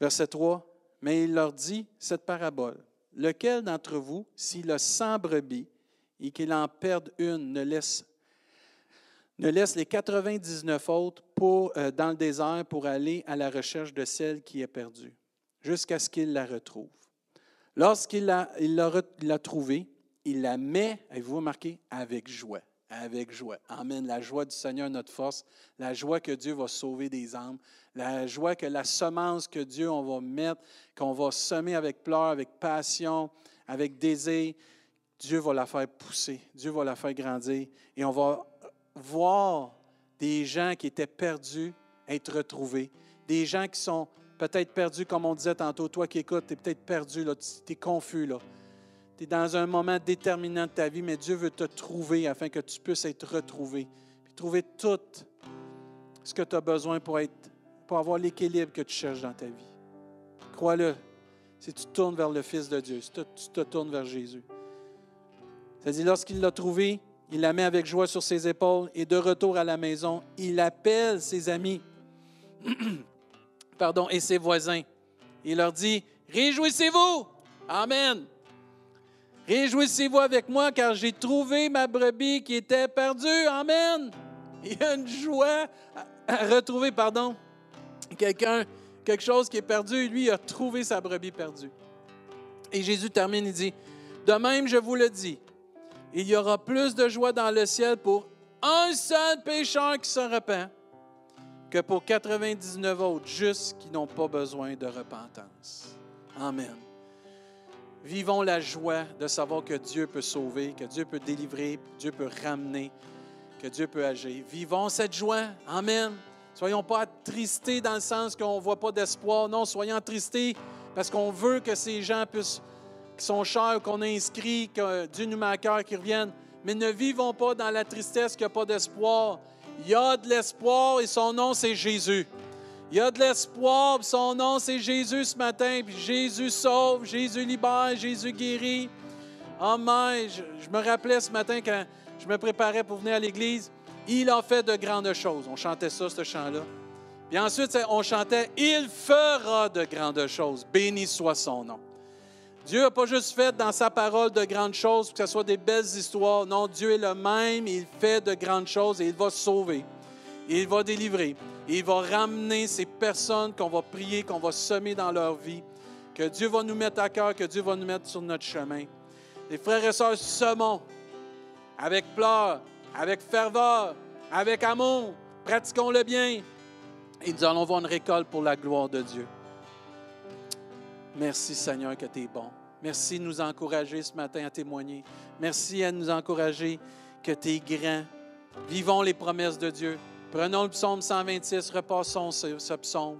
Verset 3. Mais il leur dit cette parabole. Lequel d'entre vous, s'il a cent brebis et qu'il en perde une, ne laisse, ne laisse les 99 autres pour, euh, dans le désert pour aller à la recherche de celle qui est perdue, jusqu'à ce qu'il la retrouve. Lorsqu'il l'a il l'a trouvée, il la met, avez-vous remarqué, avec joie. Avec joie. Amen. La joie du Seigneur, notre force. La joie que Dieu va sauver des âmes. La joie que la semence que Dieu, on va mettre, qu'on va semer avec pleurs, avec passion, avec désir, Dieu va la faire pousser. Dieu va la faire grandir. Et on va voir des gens qui étaient perdus être retrouvés. Des gens qui sont peut-être perdus, comme on disait tantôt. Toi qui écoutes, tu es peut-être perdu, tu es confus. Tu es dans un moment déterminant de ta vie, mais Dieu veut te trouver afin que tu puisses être retrouvé. Puis trouver tout ce que tu as besoin pour, être, pour avoir l'équilibre que tu cherches dans ta vie. Crois-le. Si tu tournes vers le Fils de Dieu, si tu te tournes vers Jésus. Dit, lorsqu'il l'a trouvé, il la met avec joie sur ses épaules et de retour à la maison, il appelle ses amis pardon, et ses voisins. Il leur dit, Réjouissez-vous. Amen. Réjouissez-vous avec moi car j'ai trouvé ma brebis qui était perdue. Amen. Il y a une joie à retrouver, pardon, quelqu'un, quelque chose qui est perdu. Lui, a trouvé sa brebis perdue. Et Jésus termine, il dit, de même, je vous le dis, il y aura plus de joie dans le ciel pour un seul pécheur qui se repent que pour 99 autres justes qui n'ont pas besoin de repentance. Amen. Vivons la joie de savoir que Dieu peut sauver, que Dieu peut délivrer, que Dieu peut ramener, que Dieu peut agir. Vivons cette joie. Amen. Soyons pas attristés dans le sens qu'on ne voit pas d'espoir. Non, soyons attristés parce qu'on veut que ces gens puissent, qui sont qu'on a inscrits, que Dieu nous met à cœur, qu'ils reviennent. Mais ne vivons pas dans la tristesse qu'il n'y a pas d'espoir. Il y a de l'espoir et son nom, c'est Jésus. Il y a de l'espoir, son nom, c'est Jésus ce matin. Puis Jésus sauve, Jésus libère, Jésus guérit. Amen. Je, je, me rappelais ce matin quand je me préparais pour venir à l'église, il a fait de grandes choses. On chantait ça, ce chant-là. Puis ensuite, on chantait Il fera de grandes choses. Béni soit son nom. Dieu n'a pas juste fait dans sa parole de grandes choses pour que ce soit des belles histoires. Non, Dieu est le même, il fait de grandes choses et il va sauver. il va délivrer. il va ramener ces personnes qu'on va prier, qu'on va semer dans leur vie, que Dieu va nous mettre à cœur, que Dieu va nous mettre sur notre chemin. Les frères et sœurs, semons avec pleurs, avec ferveur, avec amour. Pratiquons le bien et nous allons voir une récolte pour la gloire de Dieu. Merci Seigneur que tu es bon. Merci de nous encourager ce matin à témoigner. Merci à nous encourager que tu es grand. Vivons les promesses de Dieu. Prenons le psaume 126, repassons ce, psaume.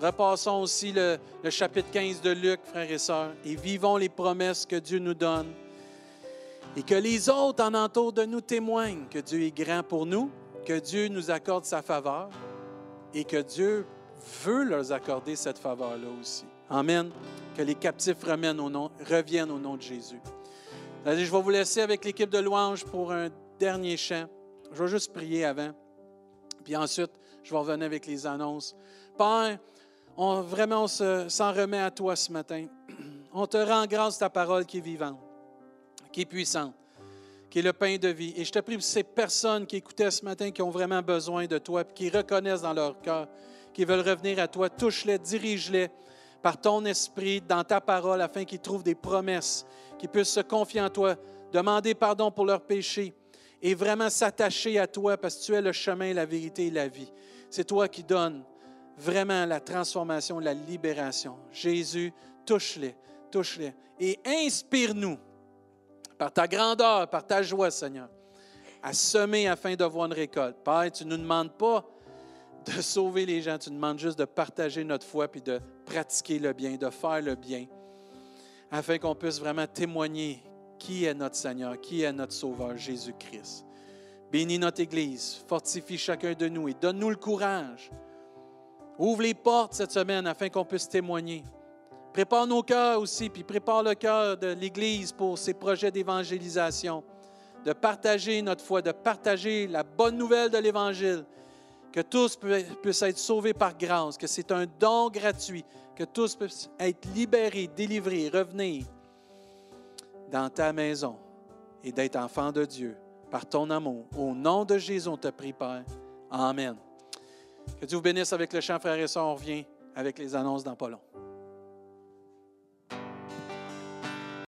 Repassons aussi le, le, chapitre 15 de Luc, frères et sœurs, et vivons les promesses que Dieu nous donne. Et que les autres en entour de nous témoignent que Dieu est grand pour nous, que Dieu nous accorde sa faveur et que Dieu veut leur accorder cette faveur-là aussi. Amen. Que les captifs reviennent au nom, reviennent au nom de Jésus. Je vais vous laisser avec l'équipe de louanges pour un dernier chant. Je vais juste prier avant. Puis ensuite, je vais revenir avec les annonces. Père, on, vraiment, on s'en remet à toi ce matin. On te rend grâce de ta parole qui est vivante, qui est puissante, qui est le pain de vie. Et je te prie pour ces personnes qui écoutaient ce matin, qui ont vraiment besoin de toi, qui reconnaissent dans leur cœur, qui veulent revenir à toi. Touche-les, dirige-les par ton esprit dans ta parole afin qu'ils trouvent des promesses, qu'ils puissent se confier en toi, demander pardon pour leurs péchés et vraiment s'attacher à toi parce que tu es le chemin, la vérité et la vie. C'est toi qui donnes vraiment la transformation, la libération. Jésus, touche-les, touche-les et inspire-nous par ta grandeur, par ta joie, Seigneur, à semer afin de voir une récolte. Père, tu ne nous demandes pas de sauver les gens. Tu nous demandes juste de partager notre foi puis de pratiquer le bien, de faire le bien, afin qu'on puisse vraiment témoigner qui est notre Seigneur, qui est notre Sauveur, Jésus-Christ. Bénis notre Église, fortifie chacun de nous et donne-nous le courage. Ouvre les portes cette semaine afin qu'on puisse témoigner. Prépare nos cœurs aussi, puis prépare le cœur de l'Église pour ses projets d'évangélisation, de partager notre foi, de partager la bonne nouvelle de l'Évangile, que tous puissent être sauvés par grâce, que c'est un don gratuit, que tous puissent être libérés, délivrés, revenir dans ta maison et d'être enfants de Dieu par ton amour. Au nom de Jésus, on te prie, Père. Amen. Que Dieu vous bénisse avec le chant, frères et sœurs. On revient avec les annonces dans pas.